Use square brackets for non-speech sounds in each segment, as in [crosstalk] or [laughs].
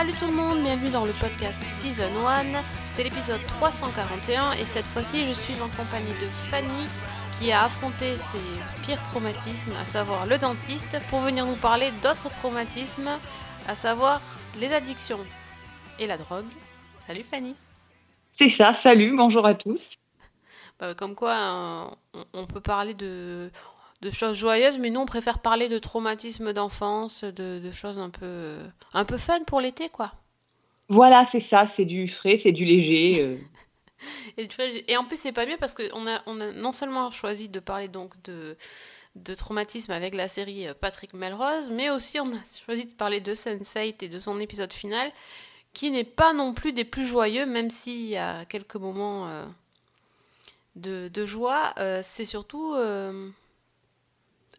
Salut tout le monde, bienvenue dans le podcast Season 1. C'est l'épisode 341 et cette fois-ci je suis en compagnie de Fanny qui a affronté ses pires traumatismes, à savoir le dentiste, pour venir nous parler d'autres traumatismes, à savoir les addictions et la drogue. Salut Fanny. C'est ça, salut, bonjour à tous. Bah, comme quoi, on, on peut parler de, de choses joyeuses, mais nous on préfère parler de traumatismes d'enfance, de, de choses un peu, un peu fun pour l'été, quoi. Voilà, c'est ça, c'est du frais, c'est du léger. euh. [laughs] Et, tu vois, et en plus, c'est pas mieux parce qu'on a, on a non seulement choisi de parler donc de, de traumatisme avec la série euh, Patrick Melrose, mais aussi on a choisi de parler de Sense8 et de son épisode final, qui n'est pas non plus des plus joyeux, même s'il y a quelques moments euh, de, de joie. euh, c'est surtout euh,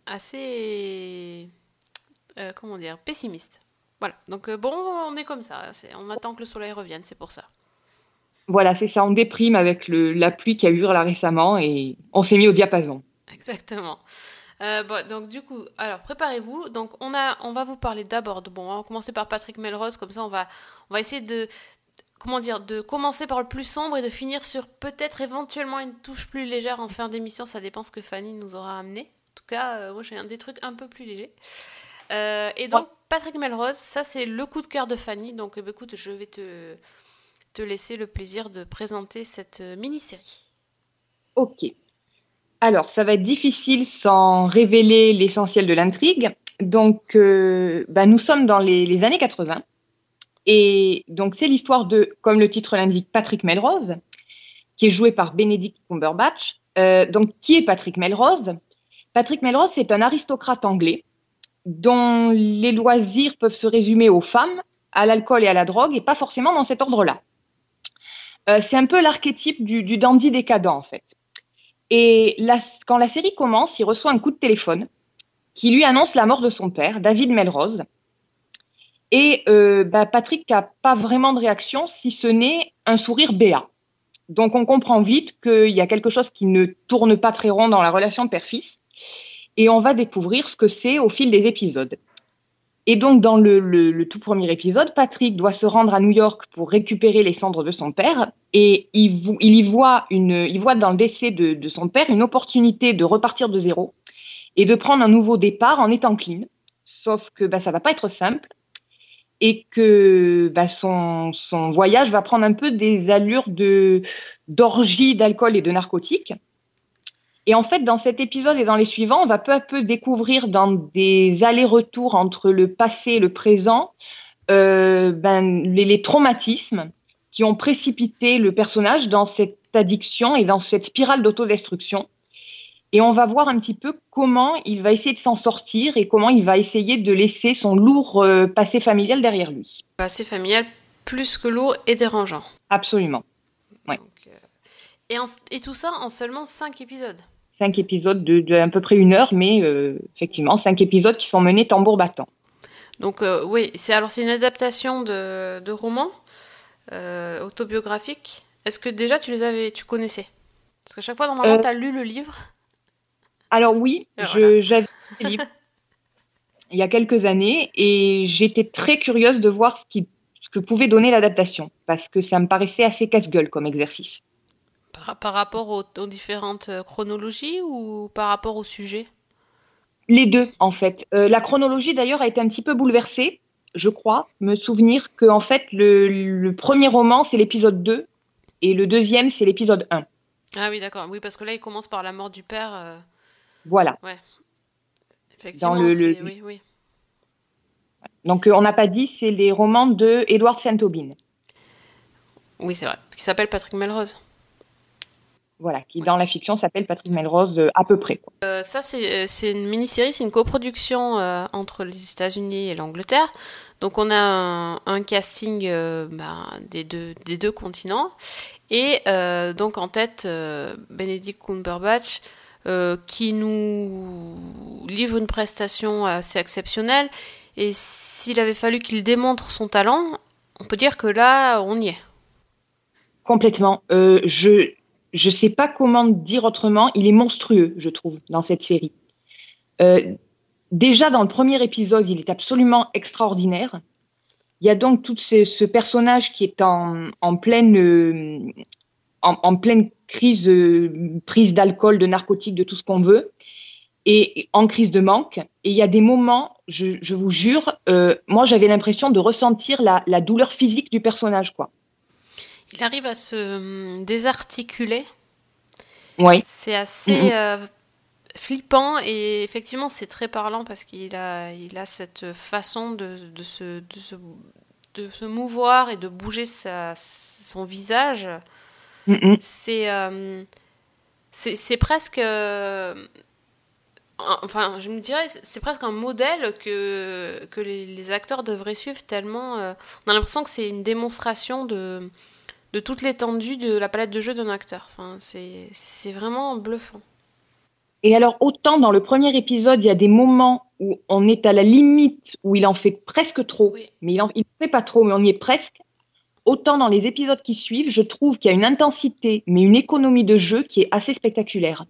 assez. euh, comment dire Pessimiste. Voilà. Donc, euh, bon, on est comme ça. On attend que le soleil revienne, c'est pour ça. Voilà, c'est ça, on déprime avec le, la pluie qui a eu là récemment et on s'est mis au diapason. Exactement. Euh, bon, donc du coup, alors préparez-vous. Donc on a, on va vous parler d'abord bon, on va commencer par Patrick Melrose, comme ça on va, on va essayer de, comment dire, de commencer par le plus sombre et de finir sur peut-être éventuellement une touche plus légère en fin d'émission. Ça dépend ce que Fanny nous aura amené. Cas, euh, moi j'ai un des trucs un peu plus légers. Euh, et donc Patrick Melrose, ça c'est le coup de cœur de Fanny. Donc ben, écoute, je vais te, te laisser le plaisir de présenter cette euh, mini-série. Ok. Alors, ça va être difficile sans révéler l'essentiel de l'intrigue. Donc, euh, bah, nous sommes dans les, les années 80. Et donc, c'est l'histoire de, comme le titre l'indique, Patrick Melrose, qui est joué par Benedict Cumberbatch. Euh, donc, qui est Patrick Melrose? Patrick Melrose, c'est un aristocrate anglais dont les loisirs peuvent se résumer aux femmes, à l'alcool et à la drogue, et pas forcément dans cet ordre-là. Euh, c'est un peu l'archétype du, dandy décadent, en fait. Et quand la série commence, il reçoit un coup de téléphone qui lui annonce la mort de son père, David Melrose. Et euh, bah, Patrick n'a pas vraiment de réaction, si ce n'est un sourire béat. Donc on comprend vite qu'il y a quelque chose qui ne tourne pas très rond dans la relation père-fils. Et on va découvrir ce que c'est au fil des épisodes. Et donc, dans le, tout premier épisode, Patrick doit se rendre à New York pour récupérer les cendres de son père. Et il, y voit, dans le décès de, son père une opportunité de repartir de zéro et de prendre un nouveau départ en étant clean. Sauf que bah, ça va pas être simple et que bah, son, son voyage va prendre un peu des allures de d'orgie d'alcool et de narcotiques. Et en fait, dans cet épisode et dans les suivants, on va peu à peu découvrir dans des allers-retours entre le passé et le présent euh, ben, les, les traumatismes qui ont précipité le personnage dans cette addiction et dans cette spirale d'autodestruction. Et on va voir un petit peu comment il va essayer de s'en sortir et comment il va essayer de laisser son lourd euh, passé familial derrière lui. Assez familial, plus que lourd et dérangeant. Absolument. Et, en- et tout ça en seulement 5 épisodes. Cinq épisodes de, de à peu près une heure, mais euh, effectivement, cinq épisodes qui sont menés tambour battant. Donc euh, oui, c'est alors c'est une adaptation de, de romans euh, autobiographiques. Est-ce que déjà tu les avais, tu connaissais? Parce qu'à chaque fois normalement tu as lu le livre. Alors oui, voilà. j'avais lu ce livre [laughs] il y a quelques années et j'étais très curieuse de voir ce, qui, ce que pouvait donner l'adaptation parce que ça me paraissait assez casse-gueule comme exercice. Par, par rapport aux, aux différentes euh, chronologies ou par rapport au sujet? Les deux, en fait. Euh, la chronologie, d'ailleurs, a été un petit peu bouleversée, je crois, me souvenir que, en fait, le, le premier roman, c'est l'épisode 2 et le deuxième, c'est l'épisode 1. Ah oui, d'accord. Oui, parce que là il commence par la mort du père. euh, Voilà. effectivement, Dans le- c'est- le- oui, oui. Donc, euh, on n'a pas dit, c'est les romans de Edward Saint-Aubin. Oui, c'est vrai. Qui s'appelle Patrick Melrose. Voilà, qui dans la fiction s'appelle Patrick Melrose euh, à peu près. quoi. Euh, ça, c'est euh, c'est une mini-série, c'est une coproduction euh, entre les États-Unis et l'Angleterre. Donc, on a un, un casting ben, des, deux, des deux continents. Et donc, en tête, Benedict Cumberbatch, qui nous livre une prestation assez exceptionnelle. Et s'il avait fallu qu'il démontre son talent, on peut dire que là, on y est. Complètement. Je, je sais pas comment dire autrement, il est monstrueux, je trouve, dans cette série. Euh, déjà dans le premier épisode, il est absolument extraordinaire. Il y a donc tout ce, ce personnage qui est en, en pleine euh, en, en pleine crise, euh, prise d'alcool, de narcotiques, de tout ce qu'on veut, et en crise de manque. Et il y a des moments, je, je vous jure, euh, moi j'avais l'impression de ressentir la, la douleur physique du personnage, quoi. Il arrive à se hum, désarticuler. Oui. C'est assez Mhm. euh, flippant et effectivement c'est très parlant parce qu'il a, il a cette façon de, de, se, de, se, de se mouvoir et de bouger sa, son visage. Mm. C'est euh, c'est presque. euh, enfin, je me dirais, c'est c'est presque un modèle que, que les, les acteurs devraient suivre tellement. euh, on a l'impression que c'est une démonstration de, de toute l'étendue de la palette de jeu d'un acteur. Enfin, c'est vraiment bluffant. Et alors, autant dans le premier épisode, il y a des moments où on est à la limite, où il en fait presque trop, Oui. mais il en il fait pas trop, mais on y est presque. Autant dans les épisodes qui suivent, je trouve qu'il y a une intensité, mais une économie de jeu qui est assez spectaculaire.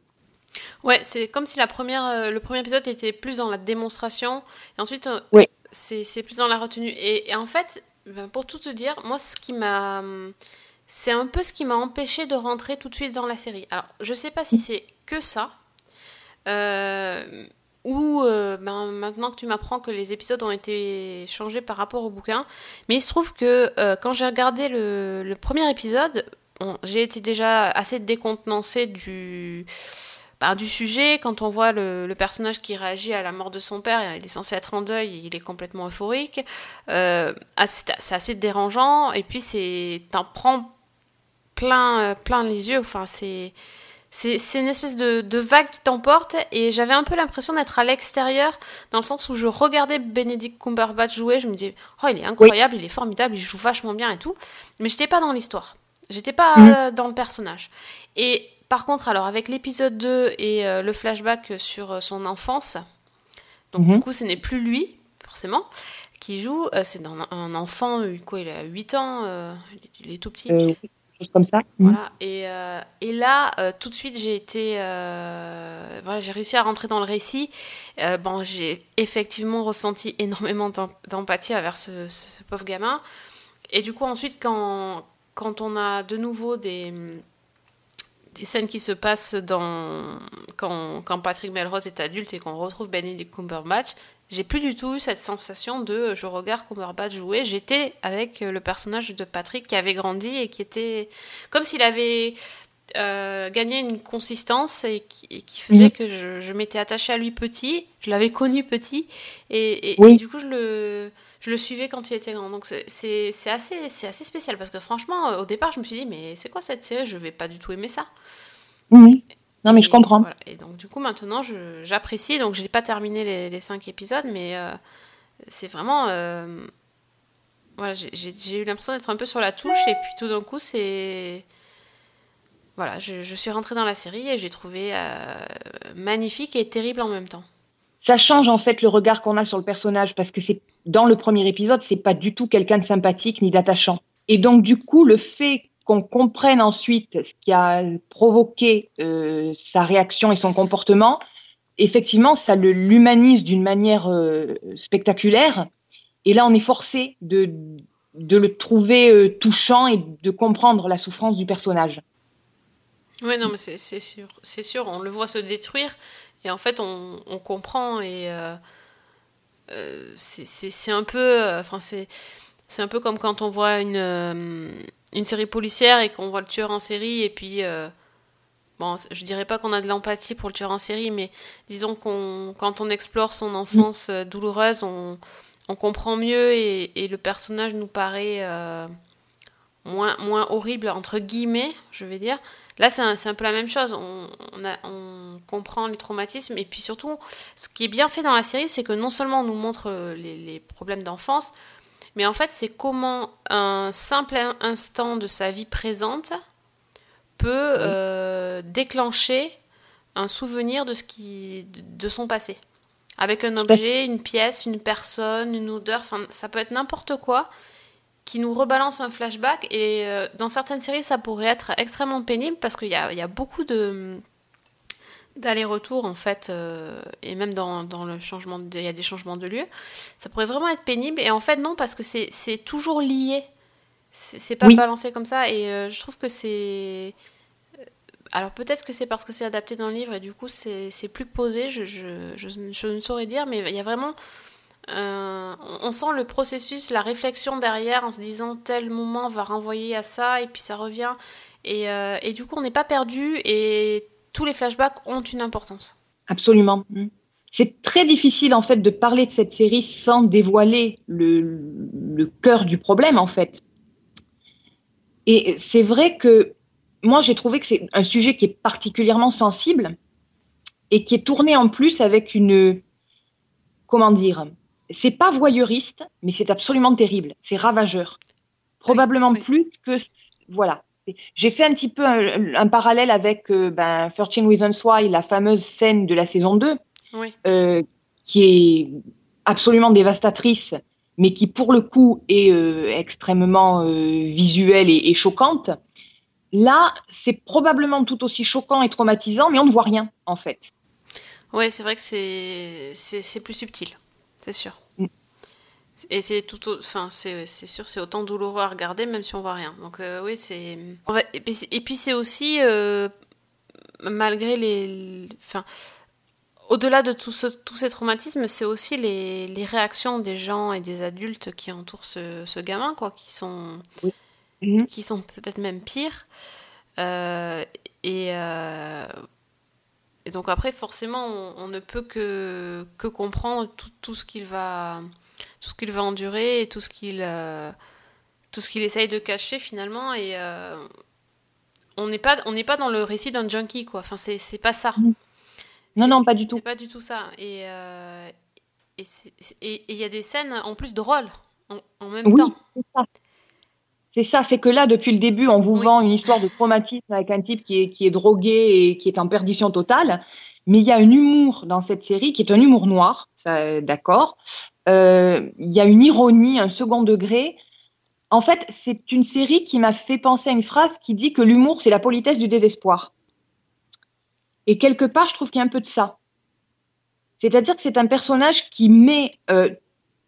Ouais, c'est comme si la première, euh, le premier épisode était plus dans la démonstration, et ensuite euh, Oui. c'est plus dans la retenue. Et, et en fait, ben, pour tout te dire, moi, ce qui m'a, hum, c'est un peu ce qui m'a empêché de rentrer tout de suite dans la série. Alors, je sais pas si c'est que ça, euh, ou euh, ben, maintenant que tu m'apprends que les épisodes ont été changés par rapport au bouquin, mais il se trouve que euh, quand j'ai regardé le, le premier épisode, bon, j'ai été déjà assez décontenancée du bah, du sujet, quand on voit le, le personnage qui réagit à la mort de son père, il est censé être en deuil, il est complètement euphorique. Ah, c'est c'est assez dérangeant, et puis c'est t'en prends plein, euh, plein les yeux. Enfin, c'est c'est une espèce de, de vague qui t'emporte, et j'avais un peu l'impression d'être à l'extérieur, dans le sens où je regardais Benedict Cumberbatch jouer, je me disais, oh, il est incroyable, il est formidable, il joue vachement bien et tout, mais j'étais pas dans l'histoire. J'étais pas Mhm. euh, dans le personnage. Et par contre, alors avec l'épisode 2 et euh, le flashback sur euh, son enfance, donc Mhm. du coup, ce n'est plus lui, forcément, qui joue. euh, c'est un, un enfant, quoi, il a 8 ans, il est tout petit. Comme ça. Mm. Voilà. Et, euh, et là, euh, tout de suite, j'ai été, euh, voilà, j'ai réussi à rentrer dans le récit. Bon, j'ai effectivement ressenti [laughs] énormément d'em- d'empathie envers ce, ce pauvre gamin. Et du coup, ensuite, quand, quand on a de nouveau des, des scènes qui se passent dans, quand, quand Patrick Melrose est adulte et qu'on retrouve Benedict Cumberbatch, j'ai plus du tout eu cette sensation de je regarde Cumberbatch jouer. J'étais avec le personnage de Patrick qui avait grandi et qui était comme s'il avait euh, gagné une consistance et qui, et qui faisait que je, je m'étais attachée à lui petit. Je l'avais connu petit et, et- Oui. et du coup je le, je le suivais quand il était grand. Donc c'est- assez, c'est assez spécial parce que franchement, euh, au départ, je me suis dit, mais c'est quoi cette série? Je vais pas du tout aimer ça. Non, mais je comprends. voilà. Et donc, du coup, maintenant, j'apprécie. Donc, j'ai pas terminé les, les cinq épisodes, mais euh, c'est vraiment. euh, voilà, j'ai- eu l'impression d'être un peu sur la touche, et puis tout d'un coup, c'est. Voilà, je, je suis rentrée dans la série et j'ai trouvé euh, magnifique et terrible en même temps. Ça change en fait le regard qu'on a sur le personnage parce que c'est dans le premier épisode, c'est pas du tout quelqu'un de sympathique ni d'attachant. Et donc du coup, le fait qu'on comprenne ensuite ce qui a provoqué euh, sa réaction et son comportement, effectivement, ça l'humanise d'une manière euh, spectaculaire. Et là, on est forcé de de le trouver euh, touchant et de comprendre la souffrance du personnage. Oui, non, mais c'est sûr, c'est sûr, on le voit se détruire et en fait on, comprend et c'est- un peu, enfin c'est un peu comme quand on voit une une série policière et qu'on voit le tueur en série et puis euh, bon, je dirais pas qu'on a de l'empathie pour le tueur en série, mais disons qu'on quand on explore son enfance euh, douloureuse, on on comprend mieux et, et le personnage nous paraît euh, moins moins horrible entre guillemets, je vais dire. Là, c'est un, un peu la même chose. On, on comprend les traumatismes. Et puis surtout, ce qui est bien fait dans la série, c'est que non seulement on nous montre les problèmes d'enfance, mais en fait, c'est comment un simple in- instant de sa vie présente peut euh, déclencher un souvenir de, ce qui, de, son passé. Avec un objet, une pièce, une personne, une odeur, enfin, ça peut être n'importe quoi. qui nous rebalance un flashback. Et euh, dans certaines séries, ça pourrait être extrêmement pénible parce qu'il y a, y a beaucoup de d'aller-retour en fait euh, et même dans, dans le changement de- il y a des changements de lieu ça pourrait vraiment être pénible et en fait non parce que c'est toujours lié c'est pas Oui. balancé comme ça et euh, je trouve que c'est alors peut-être que c'est parce que c'est adapté dans le livre et du coup c'est plus posé je, je, je, je ne saurais dire mais il y a vraiment euh, on on sent le processus, la réflexion derrière en se disant tel moment va renvoyer à ça et puis ça revient. Et, euh, et du coup, on n'est pas perdu et tous les flashbacks ont une importance. Absolument. Mm. C'est très difficile en fait de parler de cette série sans dévoiler le, le cœur du problème en fait. Et c'est vrai que moi j'ai trouvé que c'est un sujet qui est particulièrement sensible et qui est tourné en plus avec une comment dire, c'est pas voyeuriste, mais c'est absolument terrible, c'est ravageur. Probablement oui. plus que voilà. J'ai fait un petit peu un, un parallèle avec euh, ben, 13 Reasons Why, la fameuse scène de la saison 2, Oui. euh, qui est absolument dévastatrice, mais qui pour le coup est euh, extrêmement euh, visuelle et, et choquante. Là, c'est probablement tout aussi choquant et traumatisant, mais on ne voit rien en fait. Ouais, c'est vrai que c'est plus subtil, c'est sûr. Et c'est tout, enfin c'est sûr, c'est autant douloureux à regarder même si on voit rien. Donc euh, oui, c'est. Et puis, c'est- aussi euh, malgré les, enfin au-delà de tout ce, tous ces traumatismes, c'est aussi les, les réactions des gens et des adultes qui entourent ce, ce gamin, quoi, qui sont Mhm. qui sont peut-être même pires. Euh, et, et donc après, forcément, on, on ne peut que, que comprendre tout, tout ce qu'il va, tout ce qu'il va endurer et tout ce qu'il, euh, tout ce qu'il essaye de cacher finalement. Et euh, on n'est pas, on n'est pas dans le récit d'un junkie, quoi. Enfin, c'est, c'est pas ça. Non, non, pas du tout. C'est pas du tout ça. Et euh, et il y a des scènes en plus drôles en, en même Oui, temps. c'est ça. C'est que là, depuis le début, on vous Oui. vend une histoire de traumatisme avec un type qui est, qui est drogué et qui est en perdition totale. Mais il y a un humour dans cette série qui est un humour noir, d'accord. Euh, il y a une ironie, un second degré. En fait, c'est une série qui m'a fait penser à une phrase qui dit que l'humour, c'est la politesse du désespoir. Et quelque part, je trouve qu'il y a un peu de ça. C'est-à-dire que c'est un personnage qui met euh,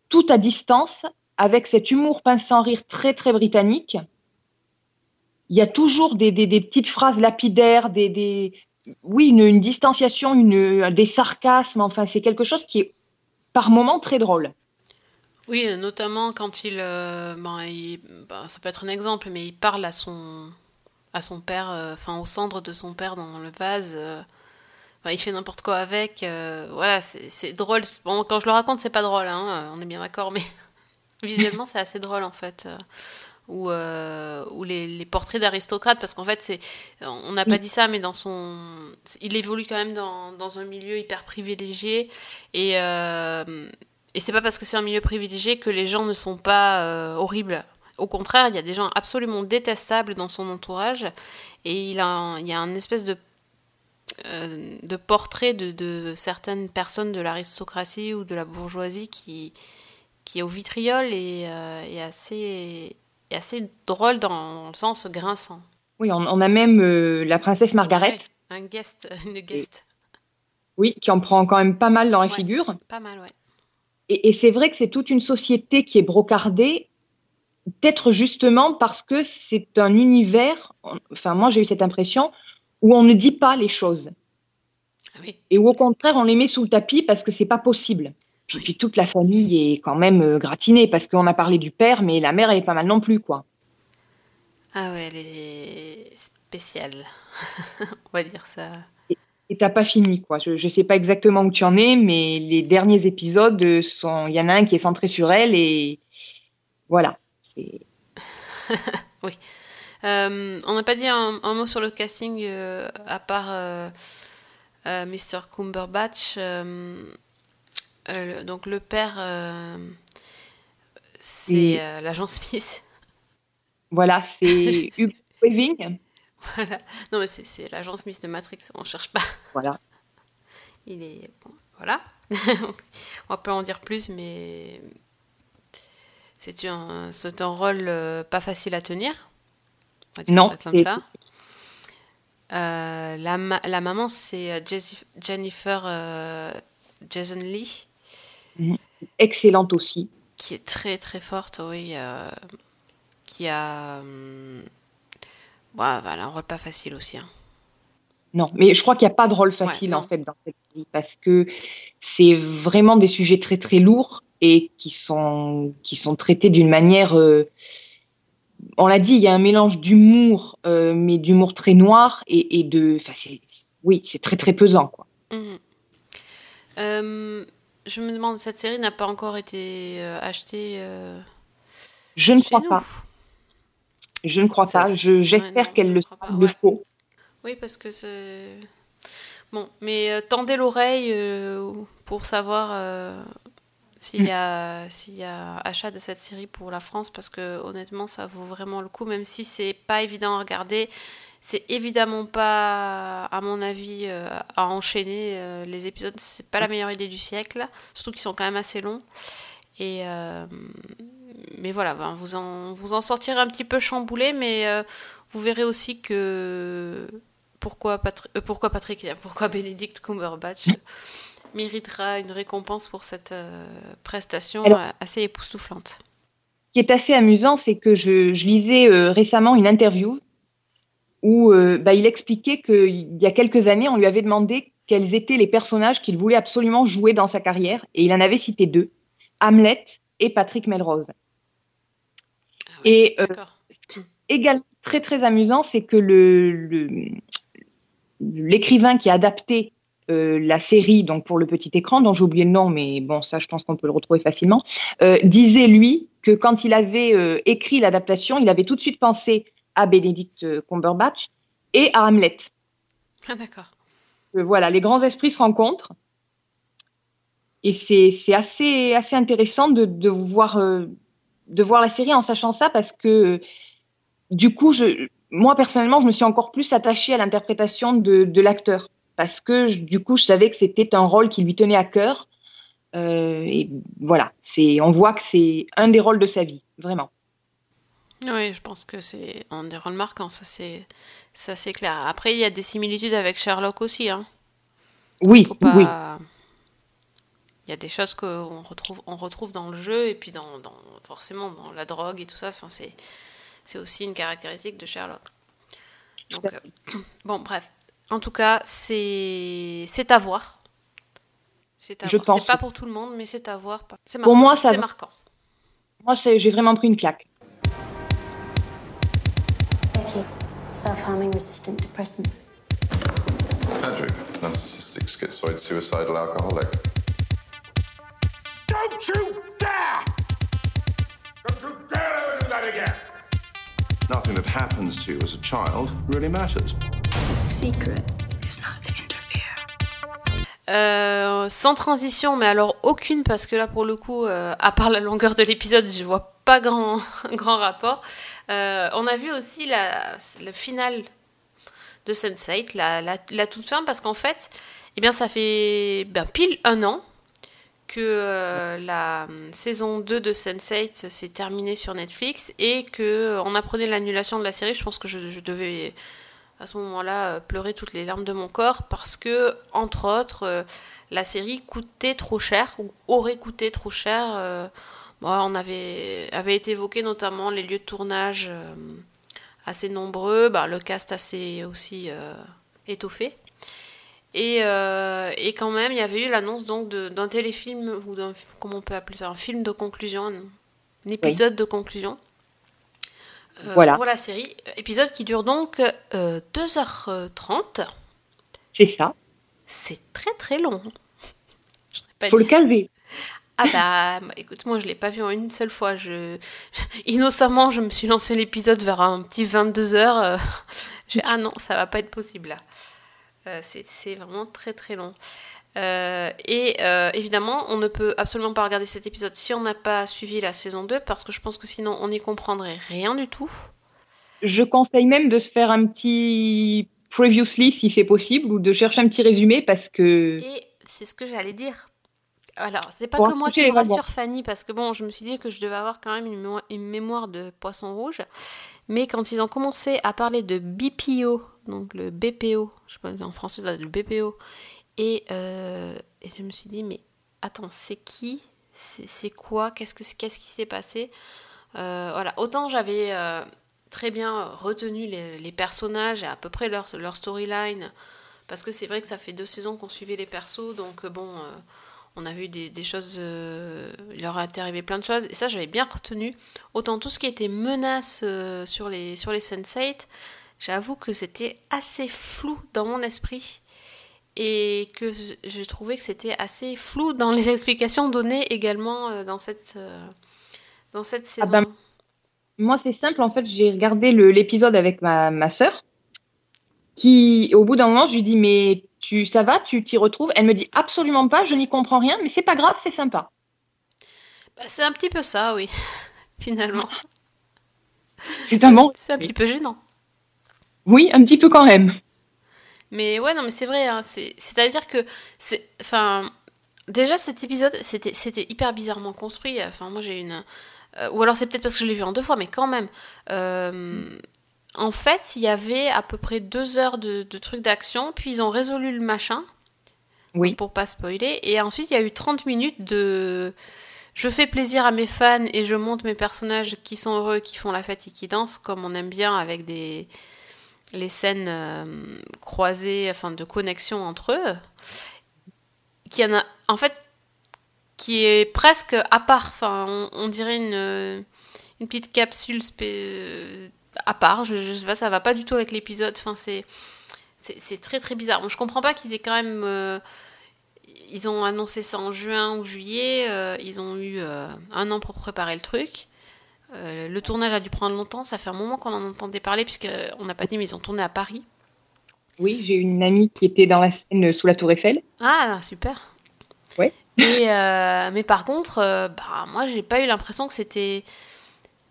tout à distance avec cet humour pince sans rire très très britannique. Il y a toujours des, petites phrases lapidaires, des, des oui une, une distanciation, une, des sarcasmes. Enfin, c'est quelque chose qui est par moments très drôle. Oui, notamment quand il, euh, ben, ben, ça peut être un exemple, mais il parle à son, à son père, euh, enfin aux cendres de son père dans le vase. euh, il fait n'importe quoi avec. voilà, c'est drôle. Quand je le raconte, c'est pas drôle, hein, on est bien d'accord, mais [laughs] visuellement, c'est assez drôle en fait. Ou euh, les, portraits d'aristocrates, parce qu'en fait, c'est, on n'a pas dit ça, mais dans son, il évolue quand même dans, un milieu hyper privilégié et euh, et c'est pas parce que c'est un milieu privilégié que les gens ne sont pas euh, horribles. Au contraire, il y a des gens absolument détestables dans son entourage. Et il, y a un espèce de, euh, de portrait de, certaines personnes de l'aristocratie ou de la bourgeoisie qui, qui est au vitriol et assez, et assez drôle dans le sens grinçant. Oui, on, on a même euh, la princesse Margaret, Ouais, un guest, [laughs] une guest. oui, qui en prend quand même pas mal dans la Ouais. figure. Pas mal, ouais. Et, et c'est vrai que c'est toute une société qui est brocardée, peut-être justement parce que c'est un univers, enfin moi j'ai eu cette impression, où on ne dit pas les choses. Ah Oui. Et où au contraire on les met sous le tapis parce que c'est pas possible. Puis, puis toute la famille est quand même euh, gratinée parce qu'on a parlé du père, mais la mère elle est pas mal non plus quoi. Ah ouais, elle est spéciale. [laughs] On va dire ça. Et t'as pas fini quoi. Je, je sais pas exactement où tu en es, mais les derniers épisodes euh, sont, il y en a un qui est centré sur elle et voilà. C'est- [laughs] Euh, on n'a pas dit un, un mot sur le casting euh, à part euh, Mr. Cumberbatch. Euh, le- donc le père, euh, c'est euh, l'agent Smith. Voilà, c'est. [laughs] Hugo Weaving. Voilà. Non mais c'est, c'est l'agent Smith de Matrix. On cherche pas. Voilà. Il est bon, voilà. [laughs] on va pas en dire plus, mais C'est un, c'est un rôle euh, pas facile à tenir. On va dire Non, ça comme ça. La, ma- la maman, c'est Jennifer Jason Lee, Excellente aussi. qui est très très forte, oui. euh, qui a. hum, ouais, voilà, un rôle pas facile aussi. hein. Non, mais je crois qu'il n'y a pas de rôle facile Ouais, en fait dans cette série parce que c'est vraiment des sujets très très lourds et qui sont qui sont traités d'une manière. euh, on l'a dit, il y a un mélange d'humour, euh, mais d'humour très noir et, et de. Enfin, oui, c'est très très pesant quoi. Mhm. Je me demande, cette série n'a pas encore été euh, achetée euh, Je ne chez crois nous pas. Je ne crois Ça, pas. c'est- Je- ouais, J'espère qu'elle le, le ouais. faut. Oui, parce que c'est. Bon, mais euh, tendez l'oreille pour savoir s'il y, a, s'il y a achat de cette série pour la France, parce que honnêtement, ça vaut vraiment le coup, même si c'est pas évident à regarder. C'est évidemment pas, à mon avis, euh, à enchaîner euh, les épisodes. C'est pas la meilleure idée du siècle, surtout qu'ils sont quand même assez longs. Et euh, mais voilà, ben, vous en, vous en sortirez un petit peu chamboulé, mais euh, vous verrez aussi que pourquoi, Patri- euh, pourquoi Patrick, pourquoi Benedict Cumberbatch méritera une récompense pour cette euh, prestation Alors- assez époustouflante. Ce qui est assez amusant, c'est que je, je lisais euh, récemment une interview où euh, bah, il expliquait qu'il y a quelques années, on lui avait demandé quels étaient les personnages qu'il voulait absolument jouer dans sa carrière, et il en avait cité deux, Hamlet et Patrick Melrose. Ah ouais, Et euh, également très très amusant, c'est que le le- l'écrivain qui a adapté euh, la série donc pour le petit écran, dont j'ai oublié le nom, mais bon ça je pense qu'on peut le retrouver facilement, euh, disait lui que quand il avait euh, écrit l'adaptation, il avait tout de suite pensé à Benedict euh, Cumberbatch et à Hamlet. Ah, d'accord. Euh, voilà, les grands esprits se rencontrent. Et c'est assez, assez intéressant de, de, voir, euh, de voir la série en sachant ça parce que du coup, je, moi personnellement, je me suis encore plus attachée à l'interprétation de, de l'acteur parce que je- du coup, je savais que c'était un rôle qui lui tenait à cœur. Euh, et voilà, c'est, on voit que c'est un des rôles de sa vie, vraiment. Oui, je pense que c'est un des rôles marquants, ça c'est, ça c'est clair. Après, il y a des similitudes avec Sherlock aussi. Hein. Oui, Faut pas... oui, Il y a des choses qu'on retrouve, on retrouve dans le jeu et puis dans, dans- forcément dans la drogue et tout ça. Enfin, c'est, c'est aussi une caractéristique de Sherlock. Donc, euh, bon, bref. En tout cas, c'est, c'est à voir. C'est à Je voir. pense C'est pas pour tout le monde, mais c'est à voir. C'est Pour moi, ça c'est marquant. moi c'est- j'ai vraiment pris une claque. Self-harming resistant depressant. Patrick, narcissistic, schizoid, suicidal alcoholic. Don't you dare! Don't you dare ever do that again! Nothing that happens to you as a child really matters. The secret is not to interfere. Euh, sans transition, mais alors aucune, parce que là, pour le coup, euh, à part la longueur de l'épisode, je vois pas grand, [laughs] grand rapport. Euh, on a vu aussi la, le final de Sense8, la, toute fin, parce qu'en fait, eh bien, ça fait ben, pile un an que euh, la euh, saison 2 de Sense8 s'est terminée sur Netflix et que on apprenait l'annulation de la série. Je pense que je, devais à ce moment-là pleurer toutes les larmes de mon corps parce que, entre autres, la série coûtait trop cher ou aurait coûté trop cher. Bon, on avait, avait été évoqué notamment les lieux de tournage euh, assez nombreux, bah, le cast assez aussi euh, étoffé. Et, euh, et quand même, il y avait eu l'annonce donc de- d'un téléfilm, ou d'un, comment on peut appeler ça, un film de conclusion, un, épisode de conclusion. Voilà. Pour la série. Épisode qui dure donc euh, 2h30. C'est ça. C'est très très long. [laughs] Je n'aurais pas Faut le dit. Ah bah, écoute, moi je l'ai pas vu en une seule fois. Je... Innocemment, je me suis lancé l'épisode vers un petit 22h. [laughs] Je... Ah non, ça va pas être possible là. Euh, c'est c'est vraiment très très long. Euh, et euh, évidemment, on ne peut absolument pas regarder cet épisode si on n'a pas suivi la saison 2 parce que je pense que sinon on n'y comprendrait rien du tout. Je conseille même de se faire un petit previously si c'est possible ou de chercher un petit résumé parce que Et c'est ce que j'allais dire. Alors, c'est pas que moi, les me wagons. rassures, Fanny, parce que bon, je me suis dit que je devais avoir quand même une, mémo- une mémoire de poisson rouge. Mais quand ils ont commencé à parler de BPO, donc le BPO, je sais pas, en français, le BPO, et, euh, et je me suis dit, mais attends, c'est qui? C'est quoi? Qu'est-ce que qu'est-ce qui s'est passé? Euh, Voilà, autant j'avais euh, très bien retenu les, les personnages et à peu près leur, leur storyline, parce que c'est vrai que ça fait deux saisons qu'on suivait les persos, donc bon, on a vu des, des choses, euh, il leur est arrivé plein de choses, et ça j'avais bien retenu. Autant tout ce qui était menace euh, sur les, sur les Sense8, j'avoue que c'était assez flou dans mon esprit. Et que je- j'ai trouvé que c'était assez flou dans les explications données également euh, dans cette, dans cette saison. ben, Moi, c'est simple. En fait, j'ai regardé l'épisode avec ma, ma sœur, qui, au bout d'un moment, je lui dis, mais tu, ça va, tu t'y retrouves Elle me dit, absolument pas, je n'y comprends rien, mais c'est pas grave, c'est sympa. Bah, c'est un petit peu ça, oui, [laughs] finalement. [laughs] C'est un bon. C'est un petit peu gênant. Oui, un petit peu quand même. Mais ouais, non, mais c'est vrai. hein, c'est- C'est-à-dire que, c'est, enfin, déjà cet épisode, c'était, c'était hyper bizarrement construit. Enfin, moi j'ai une, euh, ou alors c'est peut-être parce que je l'ai vu en deux fois, mais quand même. Euh, en fait, il y avait à peu près deux heures de, de trucs d'action, puis ils ont résolu le machin. Oui. Pour pas spoiler. Et ensuite, il y a eu 30 minutes de. Je fais plaisir à mes fans et je monte mes personnages qui sont heureux, qui font la fête et qui dansent, comme on aime bien avec des les scènes euh, croisées, enfin de connexion entre eux, qui en a, en fait, qui est presque à part. Enfin, on, on dirait une, une petite capsule spé- à part. Je, je sais pas, ça va pas du tout avec l'épisode. Enfin, c'est c'est très très bizarre. Bon, je comprends pas qu'ils aient quand même. euh, ils ont annoncé ça en juin ou juillet. euh, ils ont eu euh, un an pour préparer le truc. Le tournage a dû prendre longtemps. Ça fait un moment qu'on en entendait parler, puisqu'on n'a pas dit, mais ils ont tourné à Paris. Oui, j'ai une amie qui était dans la scène sous la Tour Eiffel. Ah, super. Ouais. Et, mais par contre, bah, moi, j'ai pas eu l'impression que c'était.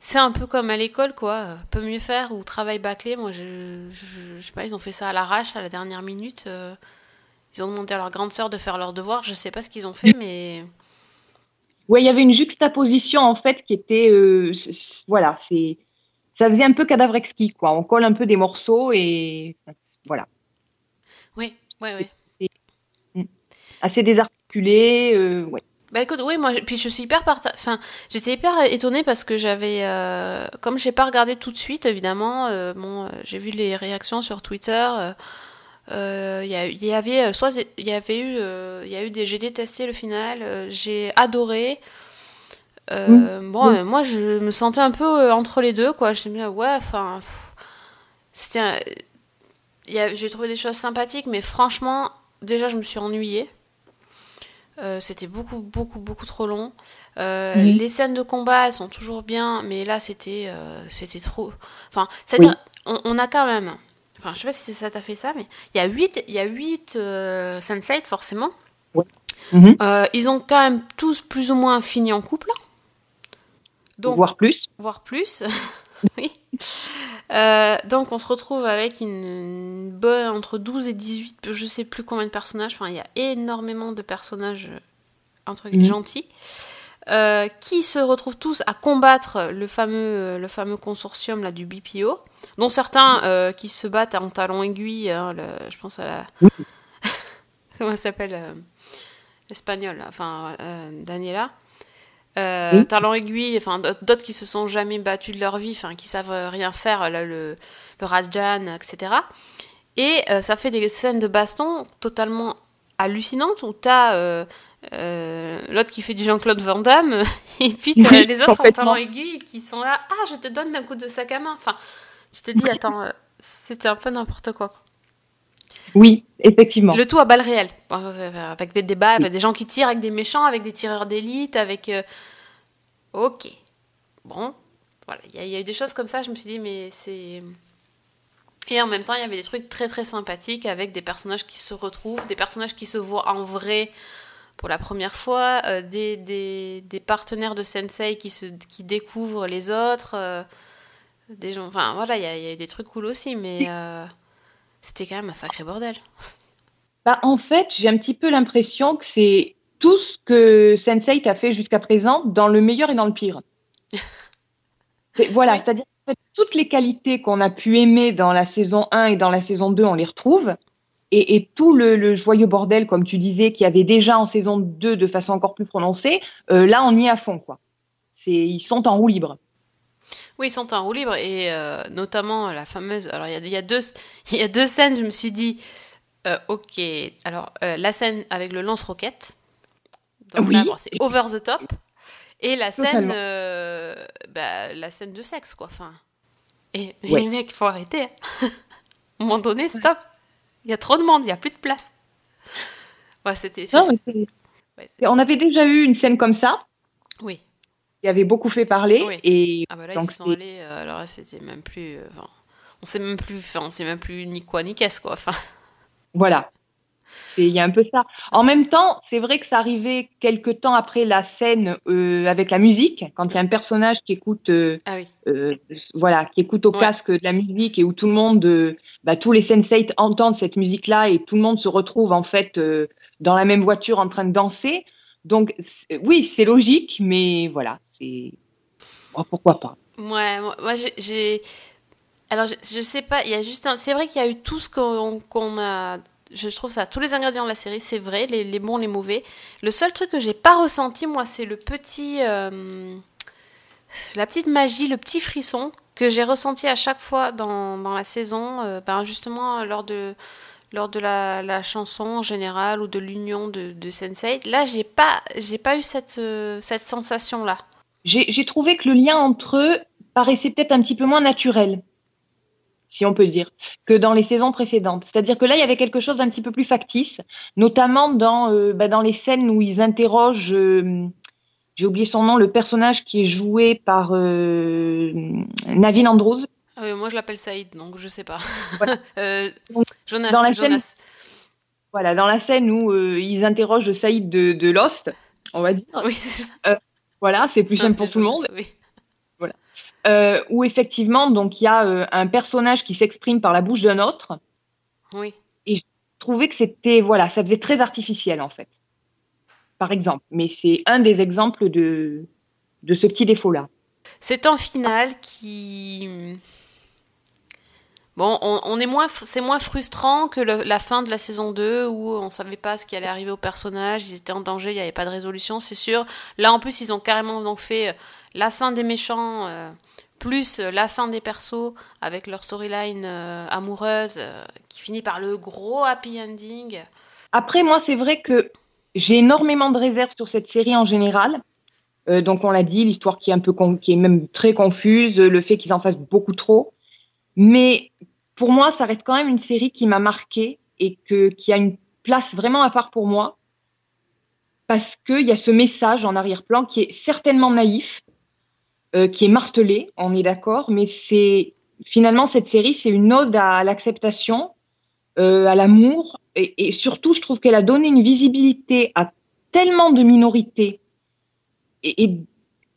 C'est un peu comme à l'école, quoi. Peut mieux faire ou travail bâclé. Moi, je, je, je sais pas, ils ont fait ça à l'arrache, à la dernière minute. euh, ils ont demandé à leur grande sœur de faire leur devoir. Je sais pas ce qu'ils ont fait, mais. Ouais, il y avait une juxtaposition en fait qui était, euh, voilà, c'est, ça faisait un peu cadavre exquis quoi. On colle un peu des morceaux et voilà, Oui, ouais, ouais. assez désarticulé, euh, ouais. Bah écoute, oui, moi, puis je suis hyper parta... Enfin, j'étais hyper étonnée parce que j'avais, euh, comme j'ai pas regardé tout de suite, évidemment, euh, bon, euh, j'ai vu les réactions sur Twitter. euh, euh, Il y, il avait, soit il y avait eu, il y a eu des, j'ai détesté le final, j'ai adoré. Euh, Bon, euh, moi, je me sentais un peu entre les deux, quoi. Je me disais, ouais, enfin, c'était, un- il j'ai trouvé des choses sympathiques, mais franchement, déjà, je me suis ennuyée. Euh, c'était beaucoup, beaucoup, beaucoup trop long. Euh. Les scènes de combat, elles sont toujours bien, mais là, c'était euh, c'était trop. Enfin, c'est-à-dire, on, on a quand même. Enfin, je sais pas si ça t'a fait ça, mais il y a 8, il y a 8 Sense8, forcément. Mhm. Euh, ils ont quand même tous plus ou moins fini en couple. Donc, voire plus. voire plus. [laughs] oui. [laughs] Euh, donc on se retrouve avec une, une bonne entre 12 et 18, je sais plus combien de personnages, enfin il y a énormément de personnages entre guillemets, Mhm. gentils, euh, qui se retrouvent tous à combattre le fameux, le fameux consortium là, du BPO, dont certains euh, qui se battent en talons aiguilles, hein, le- je pense à la... [laughs] Comment elle s'appelle Espagnole, enfin Daniela. Euh, Oui. talons aiguilles, enfin d'autres qui se sont jamais battus de leur vie, enfin qui savent euh, rien faire, là, le, le Rajan, etc. Et euh, ça fait des scènes de baston totalement hallucinantes où t'as euh, euh, l'autre qui fait du Jean-Claude Van Damme [laughs] et puis t'as Oui, les autres en talons aiguilles qui sont là, ah je te donne d'un coup de sac à main. Enfin, je te dis, attends, c'était un peu n'importe quoi. Oui, effectivement. Le tout à balles réelles, avec des débats, avec des gens qui tirent, avec des méchants, avec des tireurs d'élite, avec. euh, Ok. Bon, voilà, il y, a- il y a eu des choses comme ça, je me suis dit, mais c'est. Et en même temps, il y avait des trucs très très sympathiques avec des personnages qui se retrouvent, des personnages qui se voient en vrai pour la première fois, euh, des, des, des partenaires de Sensei qui, se, qui découvrent les autres, euh, des gens. Enfin voilà, il y, a- il y a eu des trucs cool aussi, mais c'était quand même un sacré bordel. Bah, en fait, j'ai un petit peu l'impression que c'est tout ce que Sense8 a fait jusqu'à présent dans le meilleur et dans le pire. [laughs] Voilà, c'est-à-dire que toutes les qualités qu'on a pu aimer dans la saison 1 et dans la saison 2, on les retrouve. Et, et tout le, le joyeux bordel, comme tu disais, qu'il y avait déjà en saison 2 de façon encore plus prononcée, euh, là, on y est à fond, quoi. C'est, ils sont en roue libre. Oui, ils sont en roue libre et euh, notamment la fameuse. Alors, il y a, y, a deux- [laughs] il y a deux scènes, je me suis dit, euh, ok. Alors, euh, la scène avec le lance-roquette. Donc Oui. là, bon, c'est over the top. Et la scène, bah, la scène de sexe, quoi. Enfin, et, [laughs] Ouais. les mecs, il faut arrêter. hein. [laughs] à un moment donné, stop. Il y a trop de monde, il n'y a plus de place. Ouais, c'était. Ouais, on avait déjà eu une scène comme ça, Oui. Qui avait beaucoup fait parler. Oui. Et Ah bah là, Donc, ils sont allés. euh, alors là, c'était même plus. euh, enfin, on sait même plus. Enfin, on sait même plus ni quoi ni qu'est-ce quoi. Enfin, Voilà. Il y a un peu ça. En même temps, c'est vrai que ça arrivait quelques temps après la scène euh, avec la musique, quand il y a un personnage qui écoute, euh, ah oui. euh, voilà, qui écoute au Ouais. casque de la musique et où tout le monde, bah, tous les sensei entendent cette musique-là et tout le monde se retrouve en fait dans la même voiture en train de danser. Donc oui, c'est logique, mais voilà, c'est pourquoi pas. Ouais, moi, j'ai-. Alors, je, je sais pas, il y a juste un. C'est vrai qu'il y a eu tout ce qu'on a. Je trouve ça, tous les ingrédients de la série, c'est vrai, les, les bons, les mauvais. Le seul truc que j'ai pas ressenti, moi, c'est le petit. euh, la petite magie, le petit frisson que j'ai ressenti à chaque fois dans, dans la saison, euh, ben, justement, lors de. Lors de la, chanson en général ou de l'union de, Sensei, là j'ai pas j'ai pas eu cette, euh, cette sensation là. J'ai trouvé que le lien entre eux paraissait peut-être un petit peu moins naturel, si on peut dire, que dans les saisons précédentes. C'est-à-dire que là, il y avait quelque chose d'un petit peu plus factice, notamment dans, euh, bah, dans les scènes où ils interrogent, euh, j'ai oublié son nom, le personnage qui est joué par Navin Andrews. Ah moi je l'appelle Saïd, donc je sais pas. Voilà. [laughs] Euh, Jonas, dans la scène-. Voilà, dans la scène où euh, ils interrogent Saïd de, de Lost, on va dire. Oui, ça. Voilà, c'est plus Non, simple pour tout le monde. oui. Euh, où effectivement, donc il y a euh, un personnage qui s'exprime par la bouche d'un autre. Oui. Je trouvais que c'était, voilà, ça faisait très artificiel en fait. Par exemple. Mais c'est un des exemples de, de ce petit défaut-là. C'est un final qui. Bon, on, est moins, c'est moins frustrant que la fin de la saison 2 où on savait pas ce qui allait arriver aux personnages, ils étaient en danger, il n'y avait pas de résolution, c'est sûr. Là, en plus, ils ont carrément donc fait euh, la fin des méchants euh, plus euh, la fin des persos avec leur storyline amoureuse qui finit par le gros happy ending. Après, moi, c'est vrai que j'ai énormément de réserves sur cette série en général. Donc, on l'a dit, l'histoire qui est un peu, qui est même très confuse, le fait qu'ils en fassent beaucoup trop. Mais pour moi, ça reste quand même une série qui m'a marqué et que, qui a une place vraiment à part pour moi. Parce qu'il y a ce message en arrière-plan qui est certainement naïf, euh, qui est martelé, on est d'accord, mais c'est finalement cette série, c'est une ode à l'acceptation, euh, à l'amour, et, et surtout, je trouve qu'elle a donné une visibilité à tellement de minorités et, et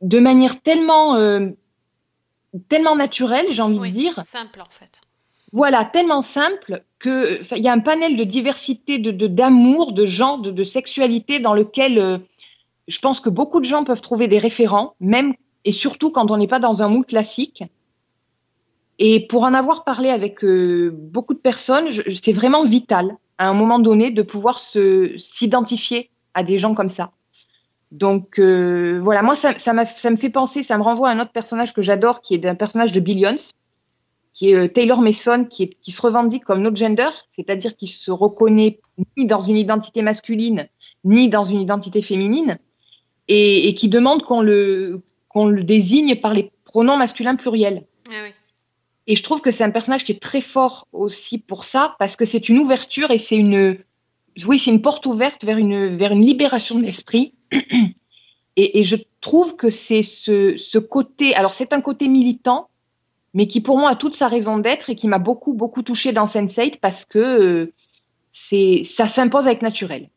de manière tellement, euh, tellement naturelle, j'ai envie Oui, de dire. simple en fait. Voilà, tellement simple que il y a un panel de diversité, d'amour, de, genre, de, sexualité dans lequel euh, je pense que beaucoup de gens peuvent trouver des référents, même et surtout quand on n'est pas dans un moule classique. Et pour en avoir parlé avec euh, beaucoup de personnes, c'est vraiment vital à un moment donné de pouvoir s'identifier à des gens comme ça. Donc euh, voilà, moi ça, ça, ça me fait penser, ça me renvoie à un autre personnage que j'adore, qui est un personnage de Billions, qui est euh, Taylor Mason, qui, est, qui se revendique comme no gender, c'est-à-dire qui se reconnaît ni dans une identité masculine, ni dans une identité féminine, et, et qui demande qu'on le, qu'on le désigne par les pronoms masculins pluriels. Ah oui. Et je trouve que c'est un personnage qui est très fort aussi pour ça, parce que c'est une ouverture et c'est une, oui, c'est une porte ouverte vers une, vers une libération de l'esprit. Et, et je trouve que c'est ce, ce côté, alors c'est un côté militant, mais qui pour moi a toute sa raison d'être et qui m'a beaucoup, beaucoup touché dans Sense8 parce que euh, c'est, ça s'impose avec naturel.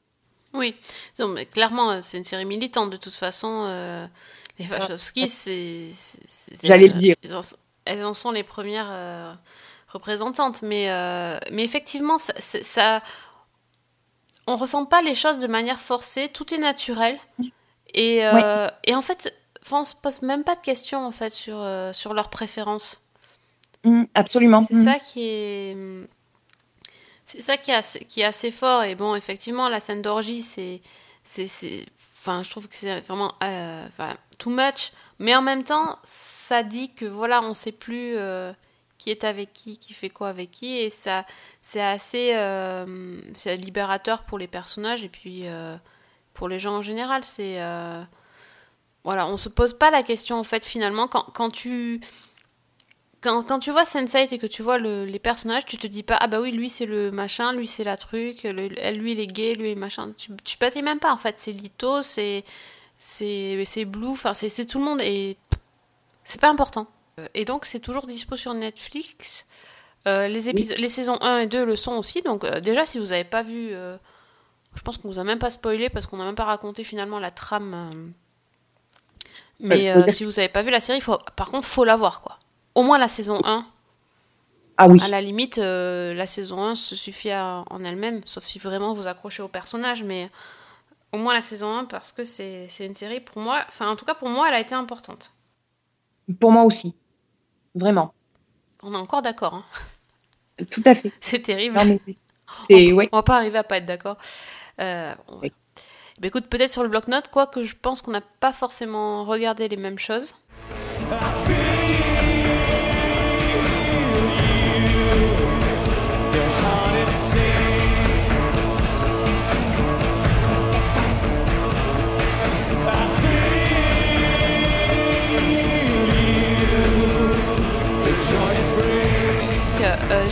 Oui, non, mais clairement, euh, c'est une série militante de toute façon. euh, les Wachowski, c'est. c'est- J'allais dire. en- elles en sont les premières euh, représentantes, mais, euh, mais effectivement, ça, ça- on ressent pas les choses de manière forcée, tout est naturel. Et, et en fait, on se pose même pas de questions en fait sur, sur leurs préférences. Mm, absolument. C'est Mm. ça qui est. C'est ça qui est, assez, qui est assez fort. Et bon, effectivement, la scène d'orgie, c'est. Enfin, je trouve que c'est vraiment euh, enfin, too much. Mais en même temps, ça dit que voilà, on sait plus euh, qui est avec qui, qui fait quoi avec qui. Et ça, c'est assez euh, c'est libérateur pour les personnages et puis euh, pour les gens en général. C'est. voilà, on se pose pas la question en fait finalement quand, quand tu quand, quand tu vois Sense8 et que tu vois le- les personnages, tu te dis pas ah bah oui lui c'est le machin, lui c'est la truc, le- lui il est gay, lui il est machin. Tu tu batailles même pas en fait. C'est Lito, c'est c'est c'est Blue, enfin c'est tout le monde et c'est pas important. Euh, Et donc c'est toujours dispo sur Netflix. Euh, les épisodes, les saisons 1 et 2 le sont aussi. Donc euh, déjà si vous avez pas vu, euh, je pense qu'on vous a même pas spoilé parce qu'on a même pas raconté finalement la trame. mais si vous avez pas vu la série, faut, par contre faut la voir quoi. Au moins la saison 1. Ah oui. À la limite, euh, la saison 1 se suffit à- en elle-même, sauf si vraiment vous accrochez au personnage, mais au moins la saison 1 parce que c'est une série pour moi, enfin en tout cas pour moi elle a été importante. Pour moi aussi. Vraiment. On est encore d'accord, hein. Tout à fait. c'est terrible. Non, mais [laughs] c'est- c'est. Ouais. On va pas arriver à pas être d'accord. Euh, on- écoute, peut-être sur le bloc-notes, quoique je pense qu'on n'a pas forcément regardé les mêmes choses. Donc,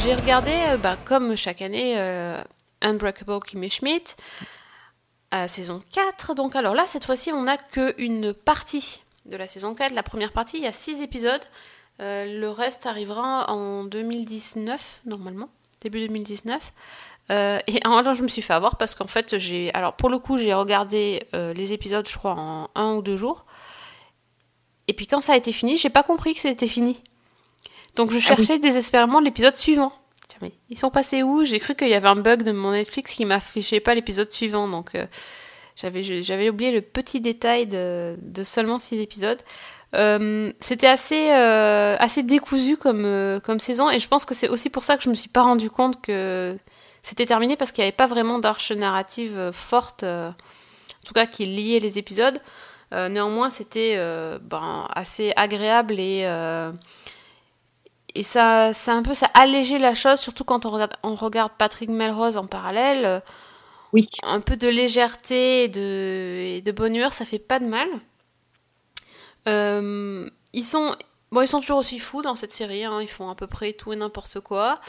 j'ai regardé, euh, bah, comme chaque année, euh, Unbreakable Kimmy Schmidt, à saison 4. Donc alors là, cette fois-ci, on n'a qu'une partie de la saison 4. La première partie, il y a 6 épisodes. Euh, le reste arrivera en 2019, normalement, début 2019. Euh, et alors, je me suis fait avoir parce qu'en fait, j'ai. Alors, pour le coup, j'ai regardé euh, les épisodes, je crois, en un ou deux jours. Et puis, quand ça a été fini, j'ai pas compris que c'était fini. Donc, je Ah oui. cherchais désespérément l'épisode suivant. Tiens, mais ils sont passés où? J'ai cru qu'il y avait un bug de mon Netflix qui m'affichait pas l'épisode suivant. Donc, euh, j'avais, oublié le petit détail de, de seulement 6 épisodes. Euh, c'était assez, euh, assez décousu comme, euh, comme saison et je pense que c'est aussi pour ça que je me suis pas rendu compte que c'était terminé parce qu'il n'y avait pas vraiment d'arche narrative forte, en tout cas qui liait les épisodes. Néanmoins, c'était ben, assez agréable et, et ça, ça un peu ça allégeait la chose, surtout quand on regarde, on regarde Patrick Melrose en parallèle. Oui. Un peu de légèreté et de, et de bonne humeur, ça fait pas de mal. Euh, ils sont bon, ils sont toujours aussi fous dans cette série. hein, ils font à peu près tout et n'importe quoi.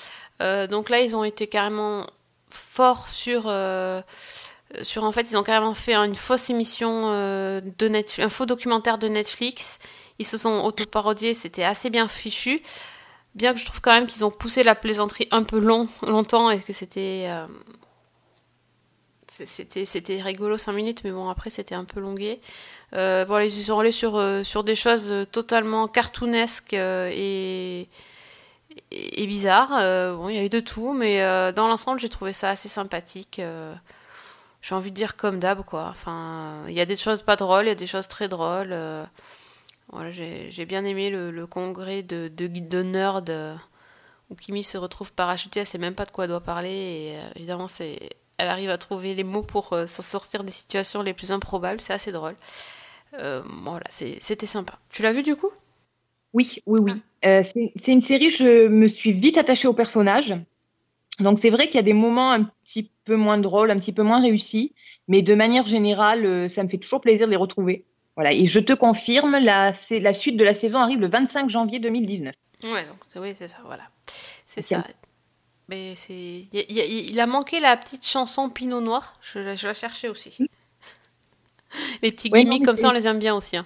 Euh, donc là, ils ont été carrément forts sur euh, sur en fait, ils ont carrément fait une fausse émission de Netflix, un faux documentaire de Netflix. Ils se sont auto-parodiés, c'était assez bien fichu. Bien que je trouve quand même qu'ils ont poussé la plaisanterie un peu long, longtemps et que c'était euh, c'était c'était rigolo 5 minutes, mais bon après c'était un peu longué. Euh, voilà, ils sont allés sur, euh, sur des choses totalement cartoonesques et, et, bizarres. Bon, il y a eu de tout, mais dans l'ensemble, j'ai trouvé ça assez sympathique. J'ai envie de dire comme d'hab, quoi. Enfin, il y a des choses pas drôles, il y a des choses très drôles. Voilà, j'ai bien aimé le, congrès de, de, de nerds où Kimi se retrouve parachutée, elle sait même pas de quoi elle doit parler, et euh, évidemment, elle arrive à trouver les mots pour euh, s'en sortir des situations les plus improbables, c'est assez drôle. Euh, voilà, c'était sympa. Tu l'as vu du coup? Oui, oui, oui. C'est une série, je me suis vite attachée au personnage. Donc c'est vrai qu'il y a des moments un petit peu moins drôles, un petit peu moins réussis, mais de manière générale, ça me fait toujours plaisir de les retrouver. Voilà, et je te confirme, la, la suite de la saison arrive le 25 janvier 2019. Ouais, donc oui, c'est ça, voilà. C'est ça. Mais c'est il, a- il y a- il a manqué la petite chanson Pinot Noir, je, la- je la cherchais aussi. [laughs] Les petits Ouais, gimmicks comme ça, on les aime bien aussi. hein.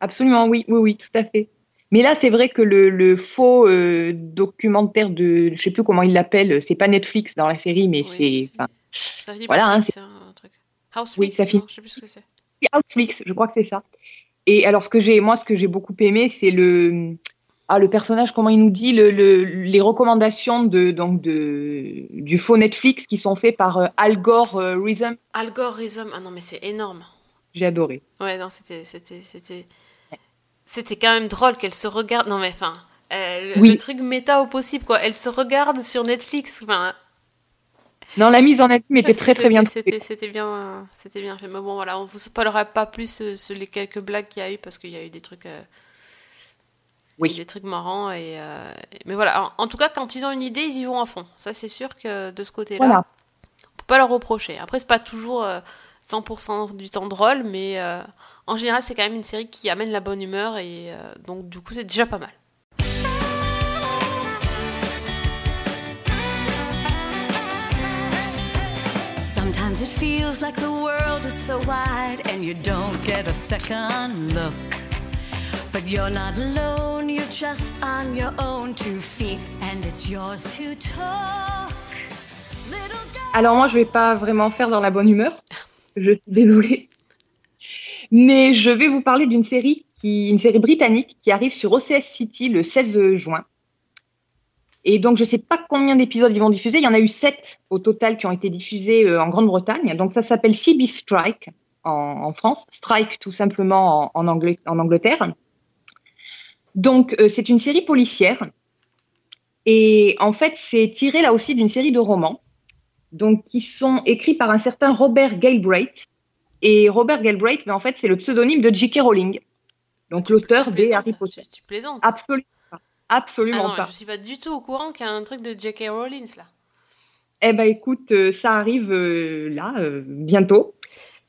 Absolument, oui, oui, oui, tout à fait. Mais là, c'est vrai que le, le faux euh, documentaire de, je sais plus comment il l'appelle, c'est pas Netflix dans la série, mais Oui, c'est, Ça finit Voilà, par hein, hein, un truc. Houseflix, Oui, ça finit- je sais plus ce que c'est. Outflix, je crois que c'est ça. Et alors, ce que j'ai, moi, ce que j'ai beaucoup aimé, c'est le, ah, le personnage, comment il nous dit, le, le- les recommandations de, donc de, du faux Netflix qui sont faites par euh, Algorithm. Algorithm. Ah non, mais c'est énorme. J'ai adoré. Ouais, non, c'était, c'était, c'était, c'était quand même drôle qu'elle se regarde. Non, mais enfin, euh, le, Oui. le truc méta au possible, quoi. Elle se regarde sur Netflix. Enfin, Non, la mise en abîme était très très bien c'était, trouvée. c'était, bien, euh, c'était bien fait. Mais bon, voilà, on vous spoilera pas plus euh, sur les quelques blagues qu'il y a eu parce qu'il y a eu des trucs. euh, Oui. des trucs marrants et euh, mais voilà en, en tout cas quand ils ont une idée ils y vont à fond ça c'est sûr que de ce côté là Voilà. on peut pas leur reprocher après c'est pas toujours euh, 100% du temps drôle mais euh, en général c'est quand même une série qui amène la bonne humeur et euh, donc du coup c'est déjà pas mal Sometimes it feels like the world is so wide and you don't get a second look. But you're not alone, you're just on your own two feet and it's yours to talk. Alors moi, je vais pas vraiment faire dans la bonne humeur. Je suis désolée. Mais je vais vous parler d'une série qui, une série britannique qui arrive sur OCS City le 16 juin. Et donc, je sais pas combien d'épisodes ils vont diffuser. Il y en a eu sept au total qui ont été diffusés euh, en Grande-Bretagne. Donc, ça s'appelle CB Strike en, en France. Strike, tout simplement, en, en, Angl- en Angleterre. Donc, euh, c'est une série policière. Et en fait, c'est tiré là aussi d'une série de romans donc qui sont écrits par un certain Robert Galbraith. Et Robert Galbraith, mais en fait, c'est le pseudonyme de J.K. Rowling, donc l'auteur des Harry Potter. tu plaisantes Absolument pas. ah Absolument non pas. je suis pas du tout au courant qu'il y a un truc de J.K. Rowling là Eh ben, écoute, euh, ça arrive euh, là, euh, bientôt.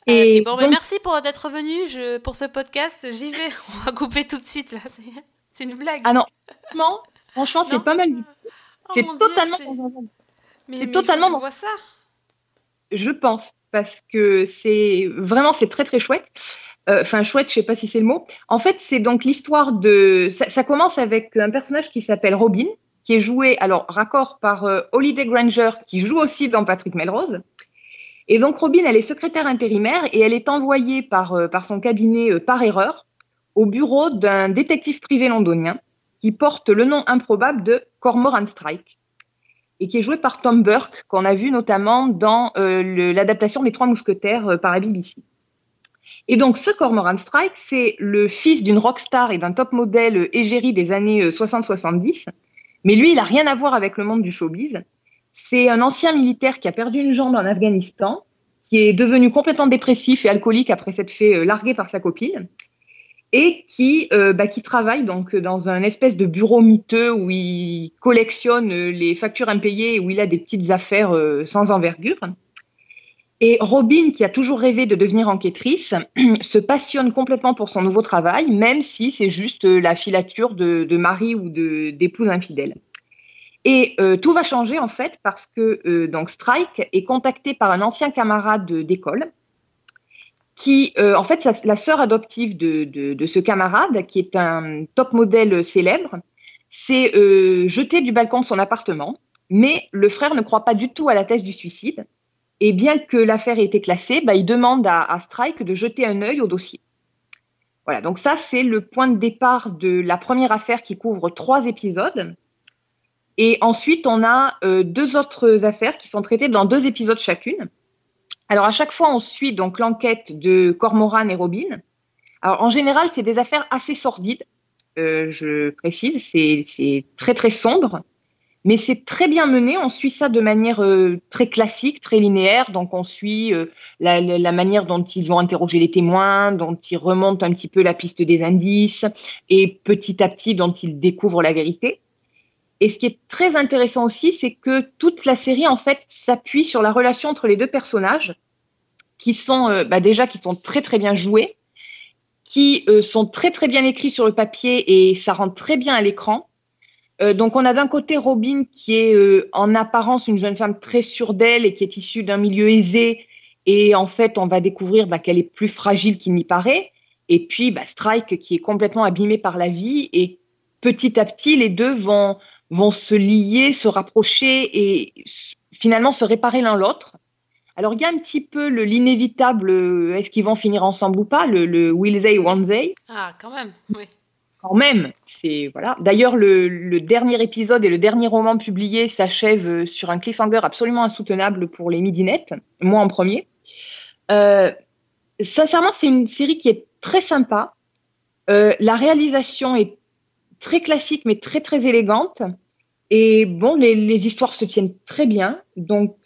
Euh, Et bon, ben, donc- merci pour d'être venu je, pour ce podcast. J'y vais. [laughs] On va couper tout de suite là. C'est, une blague. Ah non, franchement, franchement, c'est pas mal. Oh, c'est Dieu, totalement dans monde. Mais, mais totalement dans- vois ça. Je pense, parce que c'est vraiment, c'est très très chouette. Euh, Enfin, chouette, je sais pas si c'est le mot. En fait, c'est donc l'histoire de. Ça, ça commence avec un personnage qui s'appelle Robin, qui est joué, alors, raccord par euh, Holiday Granger, qui joue aussi dans Patrick Melrose. Et donc, Robin, elle est secrétaire intérimaire et elle est envoyée par, euh, par son cabinet euh, par erreur au bureau d'un détective privé londonien qui porte le nom improbable de Cormoran Strike et qui est joué par Tom Burke, qu'on a vu notamment dans l'adaptation des Trois Mousquetaires par la BBC. Et donc, ce Cormoran Strike, c'est le fils d'une rockstar et d'un top modèle euh, égérie des années euh, 60-70. Mais lui, il a rien à voir avec le monde du showbiz. C'est un ancien militaire qui a perdu une jambe en Afghanistan, qui est devenu complètement dépressif et alcoolique après s'être fait euh, larguer par sa copine, et qui, euh, bah, qui travaille donc dans un espèce de bureau miteux où il collectionne euh, les factures impayées et où il a des petites affaires euh, sans envergure. Et Robin, qui a toujours rêvé de devenir enquêtrice, [clears throat] se passionne complètement pour son nouveau travail, même si c'est juste euh, la filature de, mari ou d'épouse infidèle. Et euh, tout va changer en fait parce que euh, donc Strike est contacté par un ancien camarade de- d'école qui, en fait, la, sœur adoptive de, de, ce camarade, qui est un top modèle célèbre, s'est euh, jeté du balcon de son appartement, mais le frère ne croit pas du tout à la thèse du suicide. Et bien que l'affaire ait été classée, bah, il demande à, Strike de jeter un œil au dossier. Voilà, donc ça, c'est le point de départ de la première affaire qui couvre trois épisodes. Et ensuite, on a euh, deux autres affaires qui sont traitées dans deux épisodes chacune. Alors, à chaque fois, on suit donc l'enquête de Cormoran et Robin. Alors, en général, c'est des affaires assez sordides. Euh, je précise, c'est très très sombre, mais c'est très bien mené. On suit ça de manière euh, très classique, très linéaire. Donc, on suit euh, la, la, manière dont ils vont interroger les témoins, dont ils remontent un petit peu la piste des indices, et petit à petit dont ils découvrent la vérité. Et ce qui est très intéressant aussi, c'est que toute la série en fait s'appuie sur la relation entre les deux personnages, qui sont euh, bah, déjà qui sont très très bien joués, qui euh, sont très très bien écrits sur le papier et ça rentre très bien à l'écran. Euh, donc on a d'un côté Robin qui est euh, en apparence une jeune femme très sûre d'elle et qui est issue d'un milieu aisé et en fait on va découvrir bah, qu'elle est plus fragile qu'il n'y paraît. Et puis bah, Strike qui est complètement abîmé par la vie et petit à petit les deux vont vont se lier, se rapprocher et finalement se réparer l'un l'autre. Alors il y a un petit peu le l'inévitable, euh, est-ce qu'ils vont finir ensemble ou pas, le, le will they, won't they? Ah, quand même, oui. Quand même, c'est voilà. D'ailleurs, le, dernier épisode et le dernier roman publié s'achèvent euh, sur un cliffhanger absolument insoutenable pour les midinettes, moi en premier. Euh, sincèrement, c'est une série qui est très sympa. Euh, la réalisation est très classique, mais très très élégante. Et bon, les, histoires se tiennent très bien. Donc,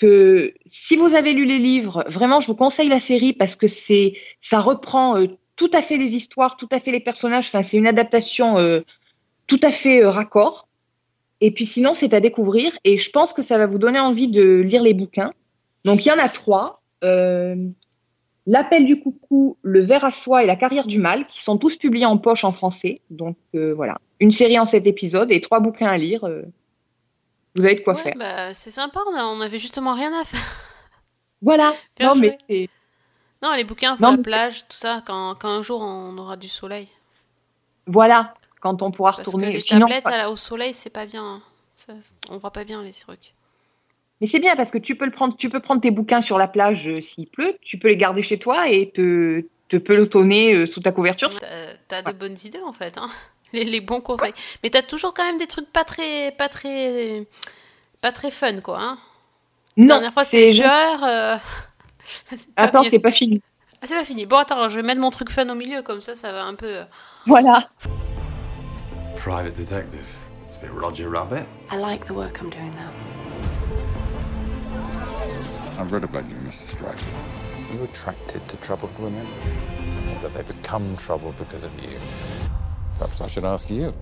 si vous avez lu les livres, vraiment, je vous conseille la série parce que c'est, ça reprend tout à fait les histoires, tout à fait les personnages. Enfin, c'est une adaptation euh, tout à fait euh, raccord. Et puis sinon, c'est à découvrir. Et je pense que ça va vous donner envie de lire les bouquins. Donc, il y en a trois. Euh, L'appel du coucou, Le ver à soie et La carrière du mal, qui sont tous publiés en poche en français. Donc voilà, une série en sept épisodes et trois bouquins à lire. vous avez de quoi Ouais, faire. bah, c'est sympa, on, a- on avait justement rien à faire. Voilà. Bien non joué. mais Non, les bouquins pour Non, la mais- plage, tout ça, quand, quand un jour on aura du soleil. voilà, quand on pourra Parce que retourner. les Sinon, tablettes la- au soleil, c'est pas bien. hein. Ça- on voit pas bien les trucs. Mais c'est bien parce que tu peux le prendre, tu peux prendre tes bouquins sur la plage euh, s'il pleut, tu peux les garder chez toi et te, te pelotonner euh, sous ta couverture. T'as de bonnes idées en fait, hein. [laughs] les, les bons conseils. Mais t'as toujours quand même des trucs pas très, pas très, pas très fun quoi. Hein. La Non, dernière fois c'était les c'est [laughs] pas Attends, c'est pas fini. Ah, c'est pas fini. Bon attends, je vais mettre mon truc fun au milieu comme ça, ça va un peu. euh, Voilà. Private detective. It's a bit Roger Rabbit. I like the work I'm doing now. I've read about you, Mr. Strike. Are you attracted to troubled women? Or that they become troubled because of you? Perhaps I should ask you.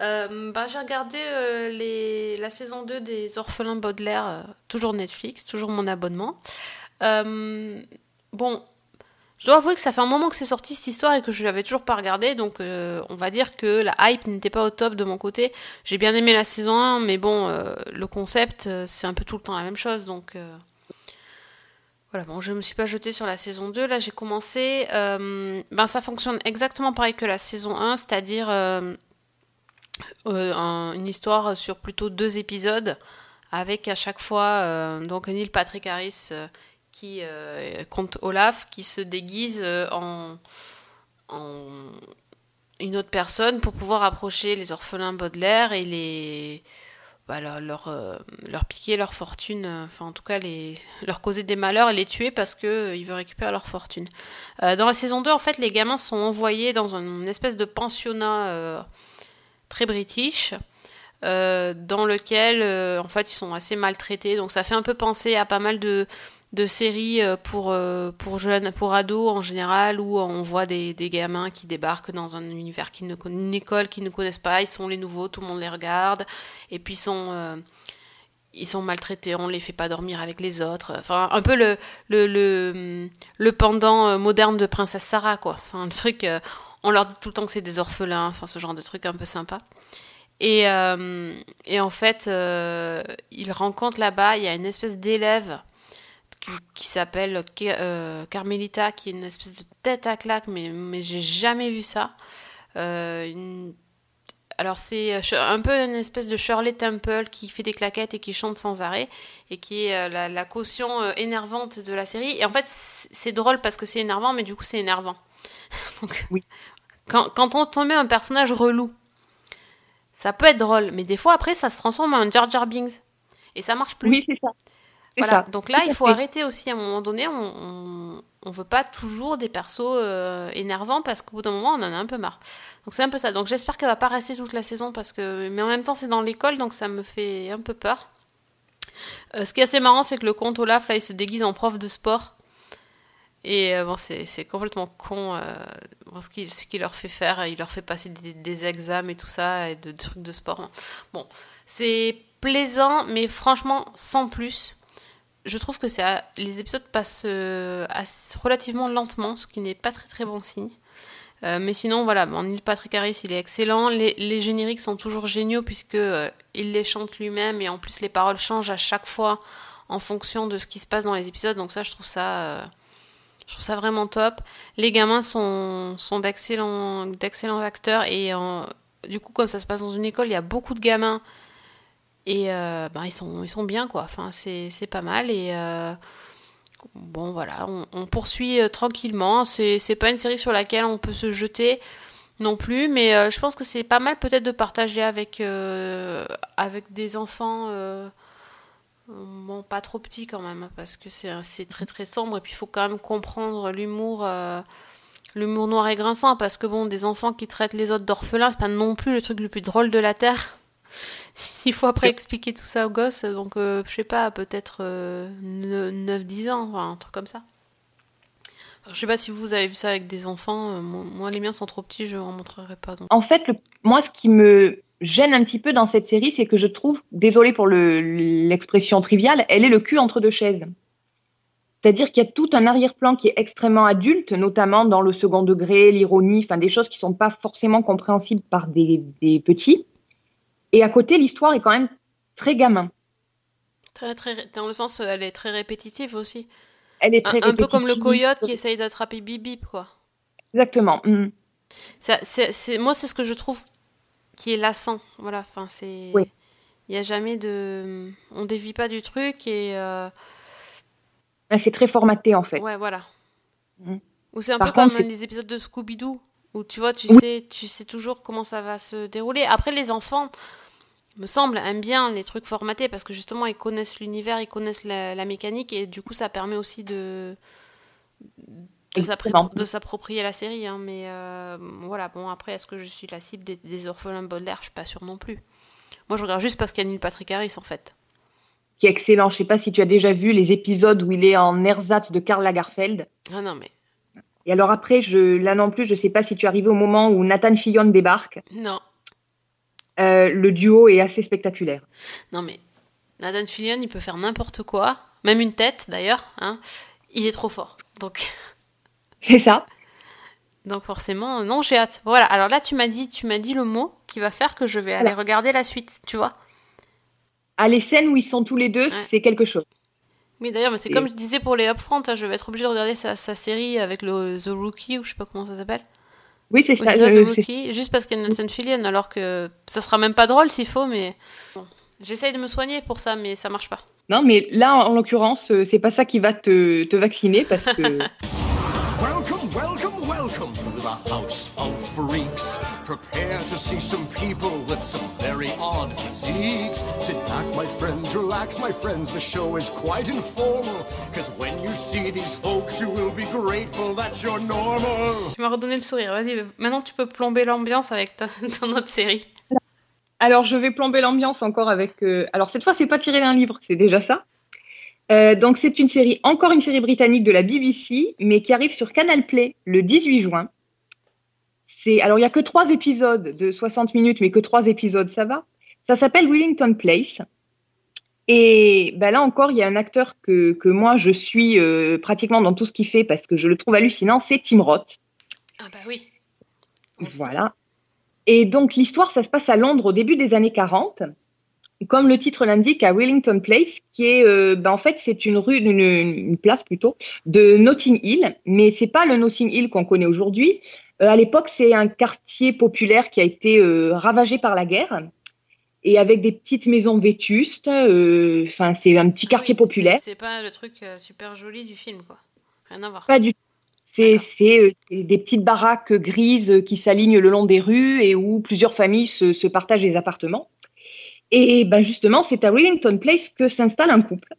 Euh, bah, j'ai regardé euh, la saison 2 des Orphelins Baudelaire, euh, toujours Netflix, toujours mon abonnement. Euh, bon, je dois avouer que ça fait un moment que c'est sorti cette histoire et que je l'avais toujours pas regardé, donc on va dire que la hype n'était pas au top de mon côté. J'ai bien aimé la saison 1, mais bon, le concept, c'est un peu tout le temps la même chose, donc... Voilà, bon, je me suis pas jetée sur la saison 2, là j'ai commencé. euh, ben, ça fonctionne exactement pareil que la saison 1, c'est-à-dire euh, euh, un- une histoire sur plutôt deux épisodes, avec à chaque fois donc Neil Patrick Harris qui compte Olaf, qui se déguise en, en une autre personne pour pouvoir approcher les orphelins Baudelaire et les bah, leur, euh, leur piquer leur fortune, euh, enfin en tout cas les, leur causer des malheurs et les tuer parce que euh, veut récupérer leur fortune. Dans la saison 2, en fait, les gamins sont envoyés dans une espèce de pensionnat très british. dans lequel en fait ils sont assez maltraités donc ça fait un peu penser à pas mal de, de séries euh, pour, euh, pour jeunes pour ados en général où on voit des, des gamins qui débarquent dans un univers ne conna- une école qu'ils ne connaissent pas ils sont les nouveaux tout le monde les regarde et puis ils sont euh, ils sont maltraités, on les fait pas dormir avec les autres. Enfin, un peu le, le, le, le pendant moderne de Princesse Sarah, quoi. Enfin, le truc, on leur dit tout le temps que c'est des orphelins, enfin, ce genre de truc un peu sympa. Et, et en fait, ils rencontrent là-bas, il y a une espèce d'élève qui, qui s'appelle euh, Carmelita, qui est une espèce de tête à claque, mais, mais j'ai jamais vu ça. Euh, une- alors c'est euh, un peu une espèce de Shirley Temple qui fait des claquettes et qui chante sans arrêt et qui est la, la caution énervante de la série. Et en fait c'est drôle parce que c'est énervant mais du coup c'est énervant. [laughs] Donc, Oui. quand, quand on met un personnage relou, ça peut être drôle mais des fois après ça se transforme en Jar Jar Binks et ça marche plus. Oui, c'est ça. C'est Voilà, ça. donc là, il faut arrêter aussi à un moment donné. On, on veut pas toujours des persos euh, énervants parce qu'au bout d'un moment, on en a un peu marre. Donc c'est un peu ça. Donc j'espère qu'elle va pas rester toute la saison parce que, mais en même temps, c'est dans l'école, donc ça me fait un peu peur. Euh, ce qui est assez marrant, c'est que le comte Olaf, là, il se déguise en prof de sport. Et euh, bon, c'est complètement con euh, ce qu'il leur fait faire. Il leur fait passer des, des examens et tout ça, et de, trucs de sport. Bon, c'est plaisant, mais franchement, sans plus. Je trouve que c'est les épisodes passent euh, relativement lentement, ce qui n'est pas très très bon signe. Euh, mais sinon, voilà, Patrick Harris, il est excellent. Les, génériques sont toujours géniaux puisque euh, il les chante lui-même et en plus les paroles changent à chaque fois en fonction de ce qui se passe dans les épisodes. Donc ça, je trouve ça, vraiment top. Les gamins sont, d'excellents, d'excellents acteurs et du coup, comme ça se passe dans une école, il y a beaucoup de gamins et euh, ben, ils sont, bien quoi. C'est, pas mal et euh, bon voilà, on, poursuit euh, tranquillement. C'est pas une série sur laquelle on peut se jeter non plus, mais je pense que c'est pas mal peut-être de partager avec des enfants. Bon, pas trop petits quand même, parce que c'est très très sombre, et puis il faut quand même comprendre l'humour l'humour noir et grinçant, parce que bon, des enfants qui traitent les autres d'orphelins, c'est pas non plus le truc le plus drôle de la Terre. Il faut après expliquer tout ça aux gosses, donc euh, je sais pas, peut-être euh, 9-10 ans, enfin, un truc comme ça. Alors, je sais pas si vous avez vu ça avec des enfants, euh, moi, les miens sont trop petits, je en montrerai pas. Donc. En fait, le- moi, ce qui me gêne un petit peu dans cette série, c'est que je trouve, désolé pour le- l'expression triviale, elle est le cul entre deux chaises. C'est-à-dire qu'il y a tout un arrière-plan qui est extrêmement adulte, notamment dans le second degré, l'ironie, enfin des choses qui sont pas forcément compréhensibles par des, des petits. Et à côté, l'histoire est quand même très gamin. Très, très, dans le sens, euh, elle est très répétitive aussi. Elle est Un, très un peu comme le coyote qui essaye d'attraper Bip, quoi. Exactement. mm. Ça, c'est, c'est- moi, c'est ce que je trouve qui est lassant. Voilà, enfin, c'est. Oui. Il n'y a jamais de. On dévie pas du truc et. euh, Ben, C'est très formaté en fait. Ouais, voilà. Mm. Ou c'est un Par peu comme contre, c'est- les épisodes de Scooby-Doo, où tu vois, tu Oui. sais, tu sais toujours comment ça va se dérouler. Après, les enfants, me semble, aiment bien les trucs formatés parce que justement, ils connaissent l'univers, ils connaissent la, la mécanique et du coup, ça permet aussi de de s'approprier la série. hein. Mais euh, voilà, bon, après, est-ce que je suis la cible des, des orphelins Baudelaire? Je suis pas sûre non plus. Moi, je regarde juste parce qu'il y a Neil Patrick Harris, en fait. Qui est excellent. Je sais pas si tu as déjà vu les épisodes où il est en ersatz de Karl Lagerfeld. Ah non, mais Et alors après, je, là non plus, je sais pas si tu es arrivé au moment où Nathan Fillon débarque. non. Euh, le duo est assez spectaculaire. Non mais Nathan Fillion, il peut faire n'importe quoi, même une tête d'ailleurs. Hein. Il est trop fort. Donc, [laughs] C'est ça. donc forcément, non, j'ai hâte. Voilà. Alors là, tu m'as dit, tu m'as dit le mot qui va faire que je vais aller regarder la suite. Tu vois À les scènes où ils sont tous les deux, c'est quelque chose. Oui, d'ailleurs, mais c'est Et- comme je disais pour les Upfront, hein, je vais être obligée de regarder sa, sa série avec le The Rookie ou je sais pas comment ça s'appelle. Oui, c'est ça. c'est ça, The Rookie, juste parce qu'il y a Nathan Fillion, alors que ça sera même pas drôle s'il faut, mais bon. J'essaye de me soigner pour ça, mais ça marche pas. Non, mais là, en l'occurrence, euh, c'est pas ça qui va te, te vacciner parce que [laughs] [laughs] Welcome, welcome, welcome to the House of Freaks. Prepare to see some people with some very odd physiques. Sit back, my friends, relax, my friends. The show is quite informal. Cause when you see these folks, you will be grateful that you're normal. Tu m'as redonné le sourire. Vas-y, maintenant tu peux plomber l'ambiance avec ta, [laughs] ton autre série. Alors, je vais plomber l'ambiance encore avec. euh, Alors, cette fois, c'est pas tiré d'un livre, c'est déjà ça. Euh, donc, c'est une série, encore une série britannique de la BBC, mais qui arrive sur Canal Play le 18 juin. C'est alors il y a que trois épisodes de 60 minutes, mais que trois épisodes, ça va. Ça s'appelle Wellington Place. Et ben là encore, il y a un acteur que, que moi je suis euh, pratiquement dans tout ce qu'il fait parce que je le trouve hallucinant, c'est Tim Roth. Ah bah oui. Voilà. Et donc l'histoire, ça se passe à Londres au début des années 40. Comme le titre l'indique, à Wellington Place, qui est, euh, ben, en fait, c'est une rue, une, une place plutôt, de Notting Hill, mais c'est pas le Notting Hill qu'on connaît aujourd'hui. Euh, à l'époque, c'est un quartier populaire qui a été euh, ravagé par la guerre, et avec des petites maisons vétustes. euh, Enfin, c'est un petit quartier Ah Oui, populaire. C'est pas le truc super joli du film, quoi. Rien à voir. Pas du tout. C'est des petites baraques grises qui s'alignent le long des rues et où plusieurs familles se, se partagent les appartements. Et ben justement, c'est à Wellington Place que s'installe un couple.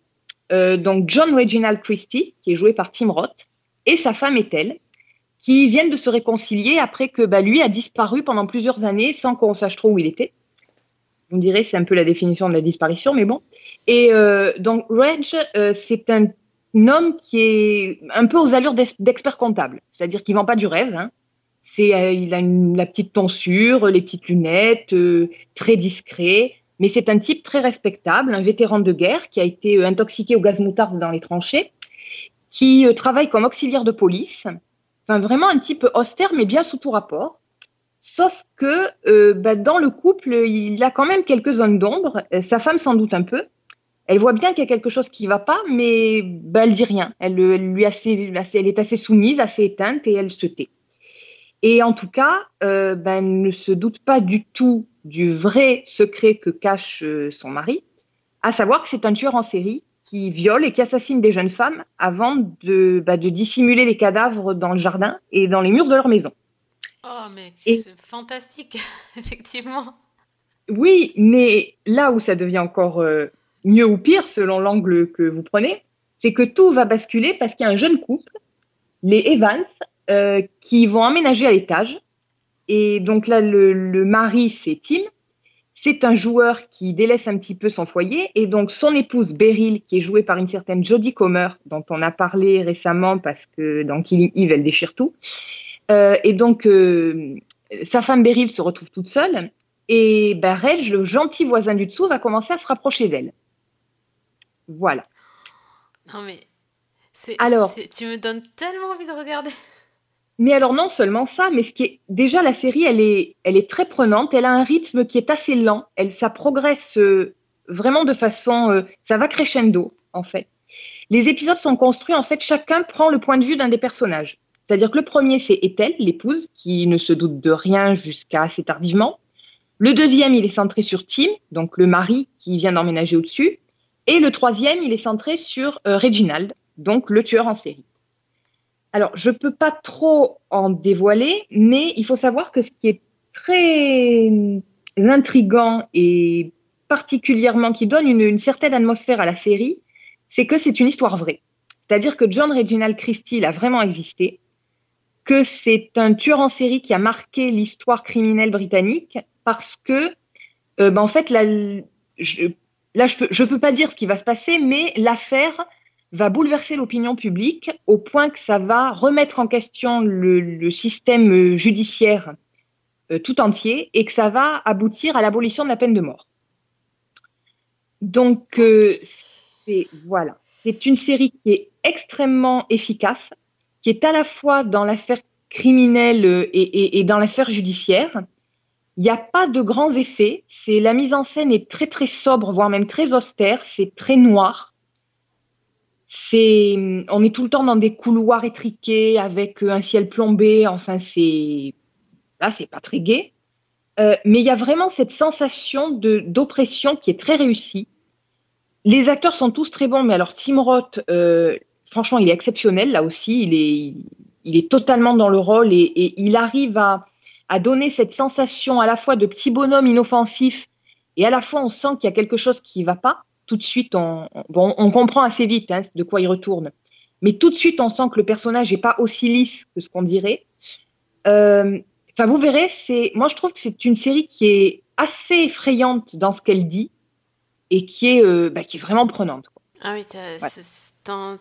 Euh, donc John Reginald Christie, qui est joué par Tim Roth, et sa femme Ethel, qui viennent de se réconcilier après que bah, lui a disparu pendant plusieurs années sans qu'on sache trop où il était. Vous me direz, c'est un peu la définition de la disparition, mais bon. Et euh, donc Reg, euh, c'est un homme qui est un peu aux allures d'ex- d'expert comptable, c'est-à-dire qu'il vend pas du rêve. Hein. C'est, euh, il a une- la petite tonsure, les petites lunettes, euh, très discret, mais c'est un type très respectable, un vétéran de guerre qui a été euh, intoxiqué au gaz moutarde dans les tranchées, qui travaille comme auxiliaire de police. Vraiment un type austère, mais bien sous tout rapport. Sauf que euh, bah, dans le couple, il a quand même quelques zones d'ombre. Euh, Sa femme sans doute un peu. Elle voit bien qu'il y a quelque chose qui va pas, mais bah, elle dit rien. Elle, elle lui assez, elle est assez soumise, assez éteinte et elle se tait. Et en tout cas, euh, ben, elle ne se doute pas du tout du vrai secret que cache euh, son mari, à savoir que c'est un tueur en série qui viole et qui assassine des jeunes femmes avant de, bah, de dissimuler les cadavres dans le jardin et dans les murs de leur maison. Oh, mais Et- c'est fantastique, [laughs] effectivement. Oui, mais là où ça devient encore euh, mieux ou pire, selon l'angle que vous prenez, c'est que tout va basculer parce qu'il y a un jeune couple, les Evans, euh, qui vont emménager à l'étage. Et donc là, le, le mari, c'est Tim. C'est un joueur qui délaisse un petit peu son foyer. Et donc son épouse, Beryl, qui est jouée par une certaine Jodie Comer, dont on a parlé récemment parce que dans Killing Eve, elle déchire tout. Euh, et donc, euh, sa femme Beryl se retrouve toute seule. Et ben, Reg, le gentil voisin du dessous, va commencer à se rapprocher d'elle. Voilà. Non, mais. c'est- Alors- c'est- Tu me donnes tellement envie de regarder. Mais alors non seulement ça, mais ce qui est déjà la série, elle est, elle est très prenante. Elle a un rythme qui est assez lent. Elle, ça progresse euh, vraiment de façon, euh, ça va crescendo en fait. Les épisodes sont construits en fait, chacun prend le point de vue d'un des personnages. C'est-à-dire que le premier c'est Ethel, l'épouse, qui ne se doute de rien jusqu'à assez tardivement. Le deuxième, il est centré sur Tim, donc le mari qui vient d'emménager au-dessus. Et le troisième, il est centré sur euh, Reginald, donc le tueur en série. Alors, je peux pas trop en dévoiler, mais il faut savoir que ce qui est très intrigant et particulièrement qui donne une, certaine atmosphère à la série, c'est que c'est une histoire vraie. C'est-à-dire que John Reginald Christie a vraiment existé, que c'est un tueur en série qui a marqué l'histoire criminelle britannique parce que, euh, ben, en fait, là, je, peux, peux pas dire ce qui va se passer, mais l'affaire va bouleverser l'opinion publique au point que ça va remettre en question le, système euh, judiciaire euh, tout entier et que ça va aboutir à l'abolition de la peine de mort. Donc, euh, voilà, c'est une série qui est extrêmement efficace, qui est à la fois dans la sphère criminelle euh, et, et dans la sphère judiciaire. Il n'y a pas de grands effets. C'est la mise en scène est très très sobre, voire même très austère. C'est très noir. C'est, on est tout le temps dans des couloirs étriqués avec euh, un ciel plombé. Enfin, c'est là, c'est pas très gai. Euh, mais il y a vraiment cette sensation de d'oppression qui est très réussie. Les acteurs sont tous très bons, mais alors Tim Roth, euh, franchement, il est exceptionnel là aussi. Il est, il est totalement dans le rôle et, et il arrive à, à donner cette sensation à la fois de petit bonhomme inoffensif et à la fois on sent qu'il y a quelque chose qui va pas. Tout de suite, on, bon, on comprend assez vite hein, de quoi il retourne, mais tout de suite on sent que le personnage est pas aussi lisse que ce qu'on dirait. Euh, Enfin, vous verrez, c'est, moi je trouve que c'est une série qui est assez effrayante dans ce qu'elle dit et qui est, euh, bah, qui est vraiment prenante. Quoi. Ah oui, t'en,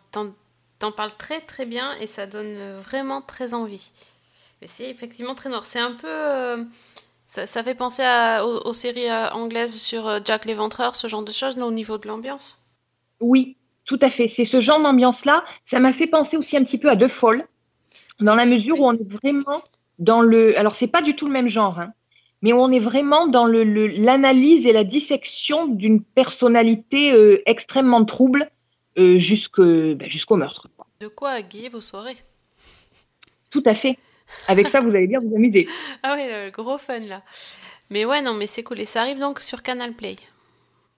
t'en parles très très bien et ça donne vraiment très envie. Mais c'est effectivement très noir. C'est un peu. euh, ça, ça fait penser à- aux, aux séries euh, anglaises sur euh, Jack l'Éventreur, ce genre de choses, non, au niveau de l'ambiance. Oui, tout à fait. C'est ce genre d'ambiance-là. Ça m'a fait penser aussi un petit peu à The Fall, dans la mesure où on est vraiment dans le. Alors, c'est pas du tout le même genre, hein, mais on est vraiment dans le, le- l'analyse et la dissection d'une personnalité euh, extrêmement trouble euh, ben, jusqu'au meurtre. De quoi aguiller vos soirées? Tout à fait. Avec ça, vous allez bien vous amuser. [laughs] Ah oui, le gros fun là. Mais ouais, non, mais c'est cool. Et ça arrive donc sur Canal Play.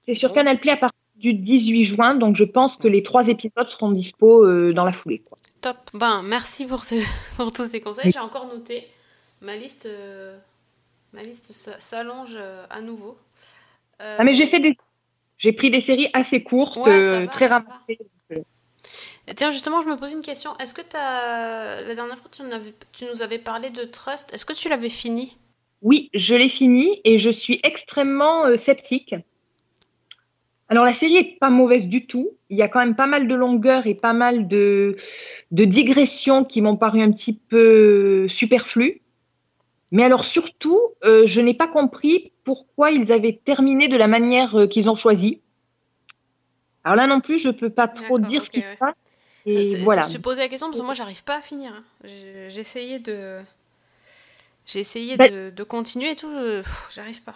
C'est sur Canal Play à partir du 18 juin, donc je pense que les trois épisodes seront dispo euh, dans la foulée. quoi. Top. Ben, merci pour, te- [laughs] pour tous ces conseils. J'ai encore noté. Ma liste, euh, ma liste s'allonge euh, à nouveau. Euh, Ah, mais j'ai fait des. J'ai pris des séries assez courtes, Ouais, ça euh, va, très ramassées. Tiens, justement, je me posais une question. Est-ce que t'as... la dernière fois, tu, avais- tu nous avais parlé de Trust. Est-ce que tu l'avais fini? Oui, je l'ai fini et je suis extrêmement euh, sceptique. Alors la série est pas mauvaise du tout. Il y a quand même pas mal de longueur et pas mal de, de digressions qui m'ont paru un petit peu superflues. Mais alors surtout, euh, je n'ai pas compris pourquoi ils avaient terminé de la manière euh, qu'ils ont choisi. Alors là non plus, je peux pas trop dire ce qui ouais. se passe. Et voilà. Je te posais la question parce que moi, j'arrive pas à finir. J'ai essayé de... J'ai essayé Ben- de, de continuer et tout. J'arrive pas.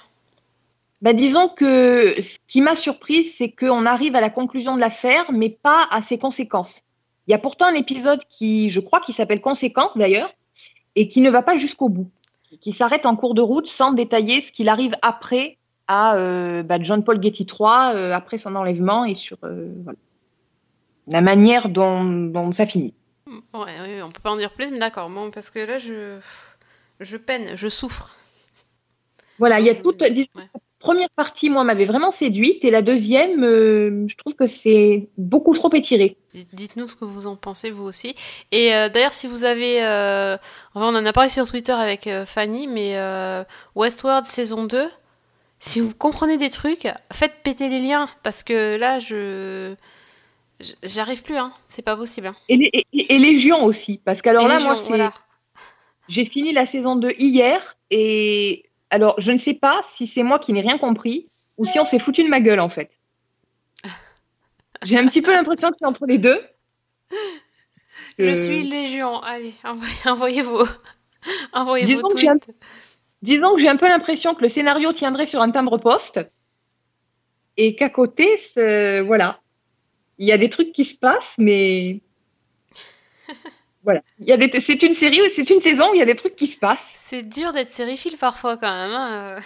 Bah, disons que ce qui m'a surprise, c'est qu'on arrive à la conclusion de l'affaire, mais pas à ses conséquences. Il y a pourtant un épisode qui, je crois, qui s'appelle Conséquences d'ailleurs, et qui ne va pas jusqu'au bout, qui s'arrête en cours de route sans détailler ce qu'il arrive après à euh, bah, John Paul Getty III, euh, après son enlèvement et sur. euh, voilà. La manière dont, dont ça finit. Ouais, oui, on peut pas en dire plus, mais d'accord. Bon, parce que là, je, je peine, je souffre. Voilà, il y a toute. Ouais. La première partie, moi, m'avait vraiment séduite, et la deuxième, euh, je trouve que c'est beaucoup trop étiré. Dites- Dites-nous ce que vous en pensez, vous aussi. Et euh, d'ailleurs, si vous avez... euh, enfin, on en a parlé sur Twitter avec Fanny, mais Westworld saison 2, si vous comprenez des trucs, faites péter les liens, parce que là, je... J'arrive plus, hein. C'est pas possible. hein. Et, les- et- et Légion aussi, parce qu'alors là, Légion, moi, voilà. J'ai fini la saison 2 hier et alors je ne sais pas si c'est moi qui n'ai rien compris ou si on s'est foutu de ma gueule en fait. J'ai un petit peu l'impression que c'est entre les deux. Je Euh, suis Légion. Allez, envoyez, [laughs] envoyez vos, [laughs] envoyez Disons vos que j'ai un- tweets. Disons que j'ai un peu l'impression que le scénario tiendrait sur un timbre-poste et qu'à côté, voilà, il y a des trucs qui se passent, mais [laughs] voilà, il y a des... c'est une série, c'est une saison où il y a des trucs qui se passent. C'est dur d'être sériephile parfois quand même. hein, euh.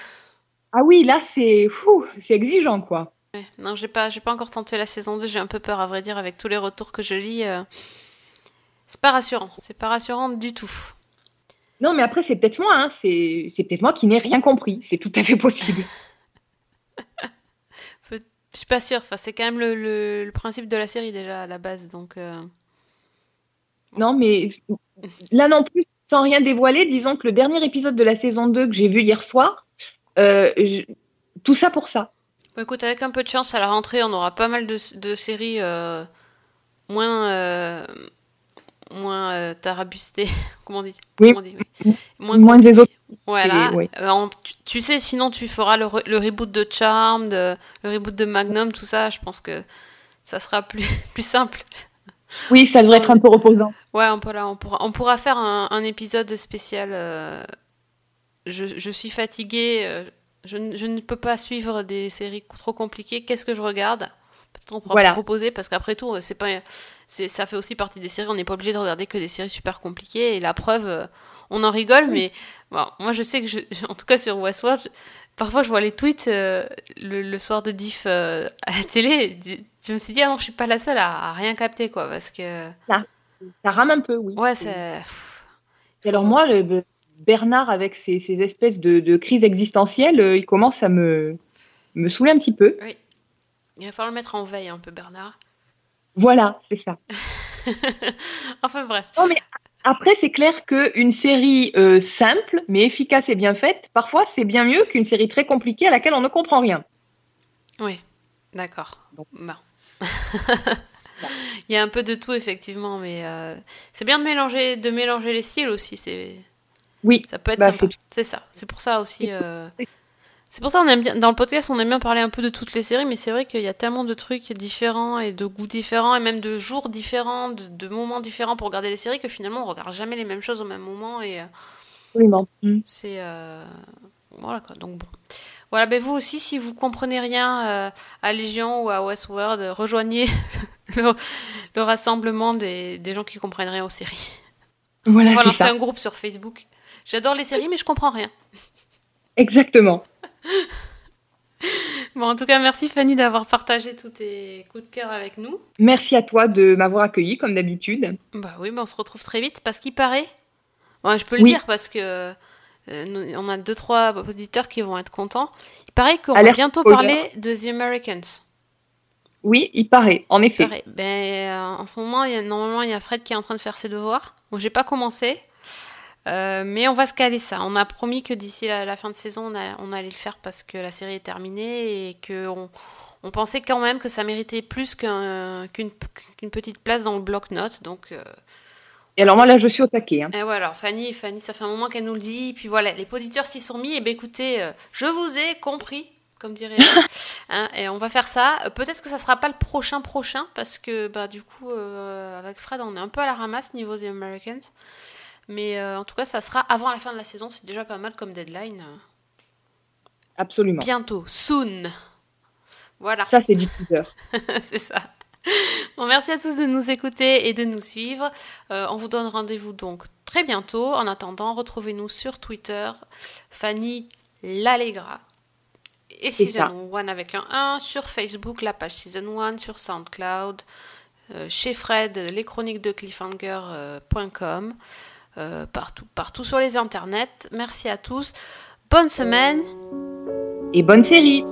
Ah oui, là c'est, fou, c'est exigeant quoi. Ouais, non, j'ai pas, j'ai pas encore tenté la saison 2, j'ai un peu peur à vrai dire avec tous les retours que je lis. euh, C'est pas rassurant, c'est pas rassurant du tout. Non, mais après, c'est peut-être moi, hein. c'est c'est peut-être moi qui n'ai rien compris. C'est tout à fait possible. [laughs] Je suis pas sûre, enfin, c'est quand même le, le- le principe de la série déjà à la base, donc. euh, Non, mais là non plus, sans rien dévoiler, disons que le dernier épisode de la saison 2 que j'ai vu hier soir, euh, je- tout ça pour ça. Bon, écoute, avec un peu de chance, à la rentrée, on aura pas mal de, de séries euh, moins. Moins euh, tarabustées. [laughs] Comment on dit Oui. Comment on dit, oui. Moins Moins des autres. Voilà. oui. Euh, tu, tu sais, sinon tu feras le, re- le reboot de Charmed, euh, le reboot de Magnum, tout ça. Je pense que ça sera plus, [laughs] plus simple. Oui, ça devrait être un peu reposant. Ouais, on pourra, on pourra, on pourra faire un, un épisode spécial. euh, je, je suis fatiguée, je, ne- je ne peux pas suivre des séries trop compliquées. Qu'est-ce que je regarde? Peut-être on pourra Voilà. proposer parce qu'après tout, c'est pas, ça fait aussi partie des séries. On n'est pas obligé de regarder que des séries super compliquées. Et la preuve, euh, on en rigole, mais bon, moi je sais que, je, [laughs] en tout cas sur Westworld, je- parfois je vois les tweets euh, le, le soir de diff euh, à la télé. Je me suis dit ah non, je suis pas la seule à, à rien capter quoi, parce que Ça, ça rame un peu, oui. ouais, c'est Et alors moi, le, Bernard, avec ses, ses espèces de, de crises existentielles, il commence à me, me saouler un petit peu. Oui. Il va falloir le mettre en veille un peu, Bernard. Voilà, c'est ça. [laughs] enfin bref. Non, mais après, c'est clair qu'une série euh, simple, mais efficace et bien faite, parfois, c'est bien mieux qu'une série très compliquée à laquelle on ne comprend rien. Oui, d'accord. Bon. [laughs] Il y a un peu de tout effectivement, mais euh, c'est bien de mélanger, de mélanger les styles aussi. C'est oui, ça peut être bah, sympa. C'est ça. C'est pour ça aussi. euh, C'est pour ça on aime bien dans le podcast, on aime bien parler un peu de toutes les séries, mais c'est vrai qu'il y a tellement de trucs différents et de goûts différents et même de jours différents, de, de moments différents pour regarder les séries que finalement on regarde jamais les mêmes choses au même moment et euh, Absolument. Mm. c'est euh, voilà quoi. Donc bon. Voilà, ben vous aussi, si vous comprenez rien euh, à Légion ou à Westworld, euh, rejoignez [laughs] le, le rassemblement des, des gens qui comprennent rien aux séries. Voilà, On va c'est lancer ça. un groupe sur Facebook. J'adore les séries, mais je comprends rien. Exactement. Bon, en tout cas, merci Fanny d'avoir partagé tous tes coups de cœur avec nous. Merci à toi de m'avoir accueilli, comme d'habitude. Bah oui, mais on se retrouve très vite parce qu'il paraît. Bon, je peux le Oui. dire parce que euh, on a deux trois auditeurs qui vont être contents. Il paraît qu'on va bientôt parler de The Americans. Oui, il paraît, en effet. Ben, euh, en ce moment, il y a, normalement, il y a Fred qui est en train de faire ses devoirs. Donc, j'ai pas commencé. Euh, mais on va se caler ça. On a promis que d'ici la, la fin de saison, on, a- on allait le faire parce que la série est terminée et que on, on pensait quand même que ça méritait plus qu'un- qu'une petite place dans le bloc-notes. Donc, euh, Et alors moi, là, je suis au taquet. hein. et voilà, alors Fanny, Fanny, ça fait un moment qu'elle nous le dit. Puis voilà, les auditeurs s'y sont mis. Et ben écoutez, euh, je vous ai compris, comme dirait. [laughs] hein, et on va faire ça. Peut-être que ça sera pas le prochain prochain, parce que bah, du coup, euh, avec Fred, on est un peu à la ramasse niveau The Americans. Mais euh, en tout cas, ça sera avant la fin de la saison. C'est déjà pas mal comme deadline. Absolument. Bientôt, soon. Voilà. Ça, c'est du teaser. [laughs] c'est ça. Bon, merci à tous de nous écouter et de nous suivre. Euh, on vous donne rendez-vous donc très bientôt. En attendant, retrouvez-nous sur Twitter, Fanny L'Allegra et. Season 1 avec un 1, sur Facebook, la page Season 1, sur SoundCloud, euh, chez Fred, leschroniquesdecliffhanger.com, euh, partout, partout sur les internets. Merci à tous. Bonne semaine. Et bonne série.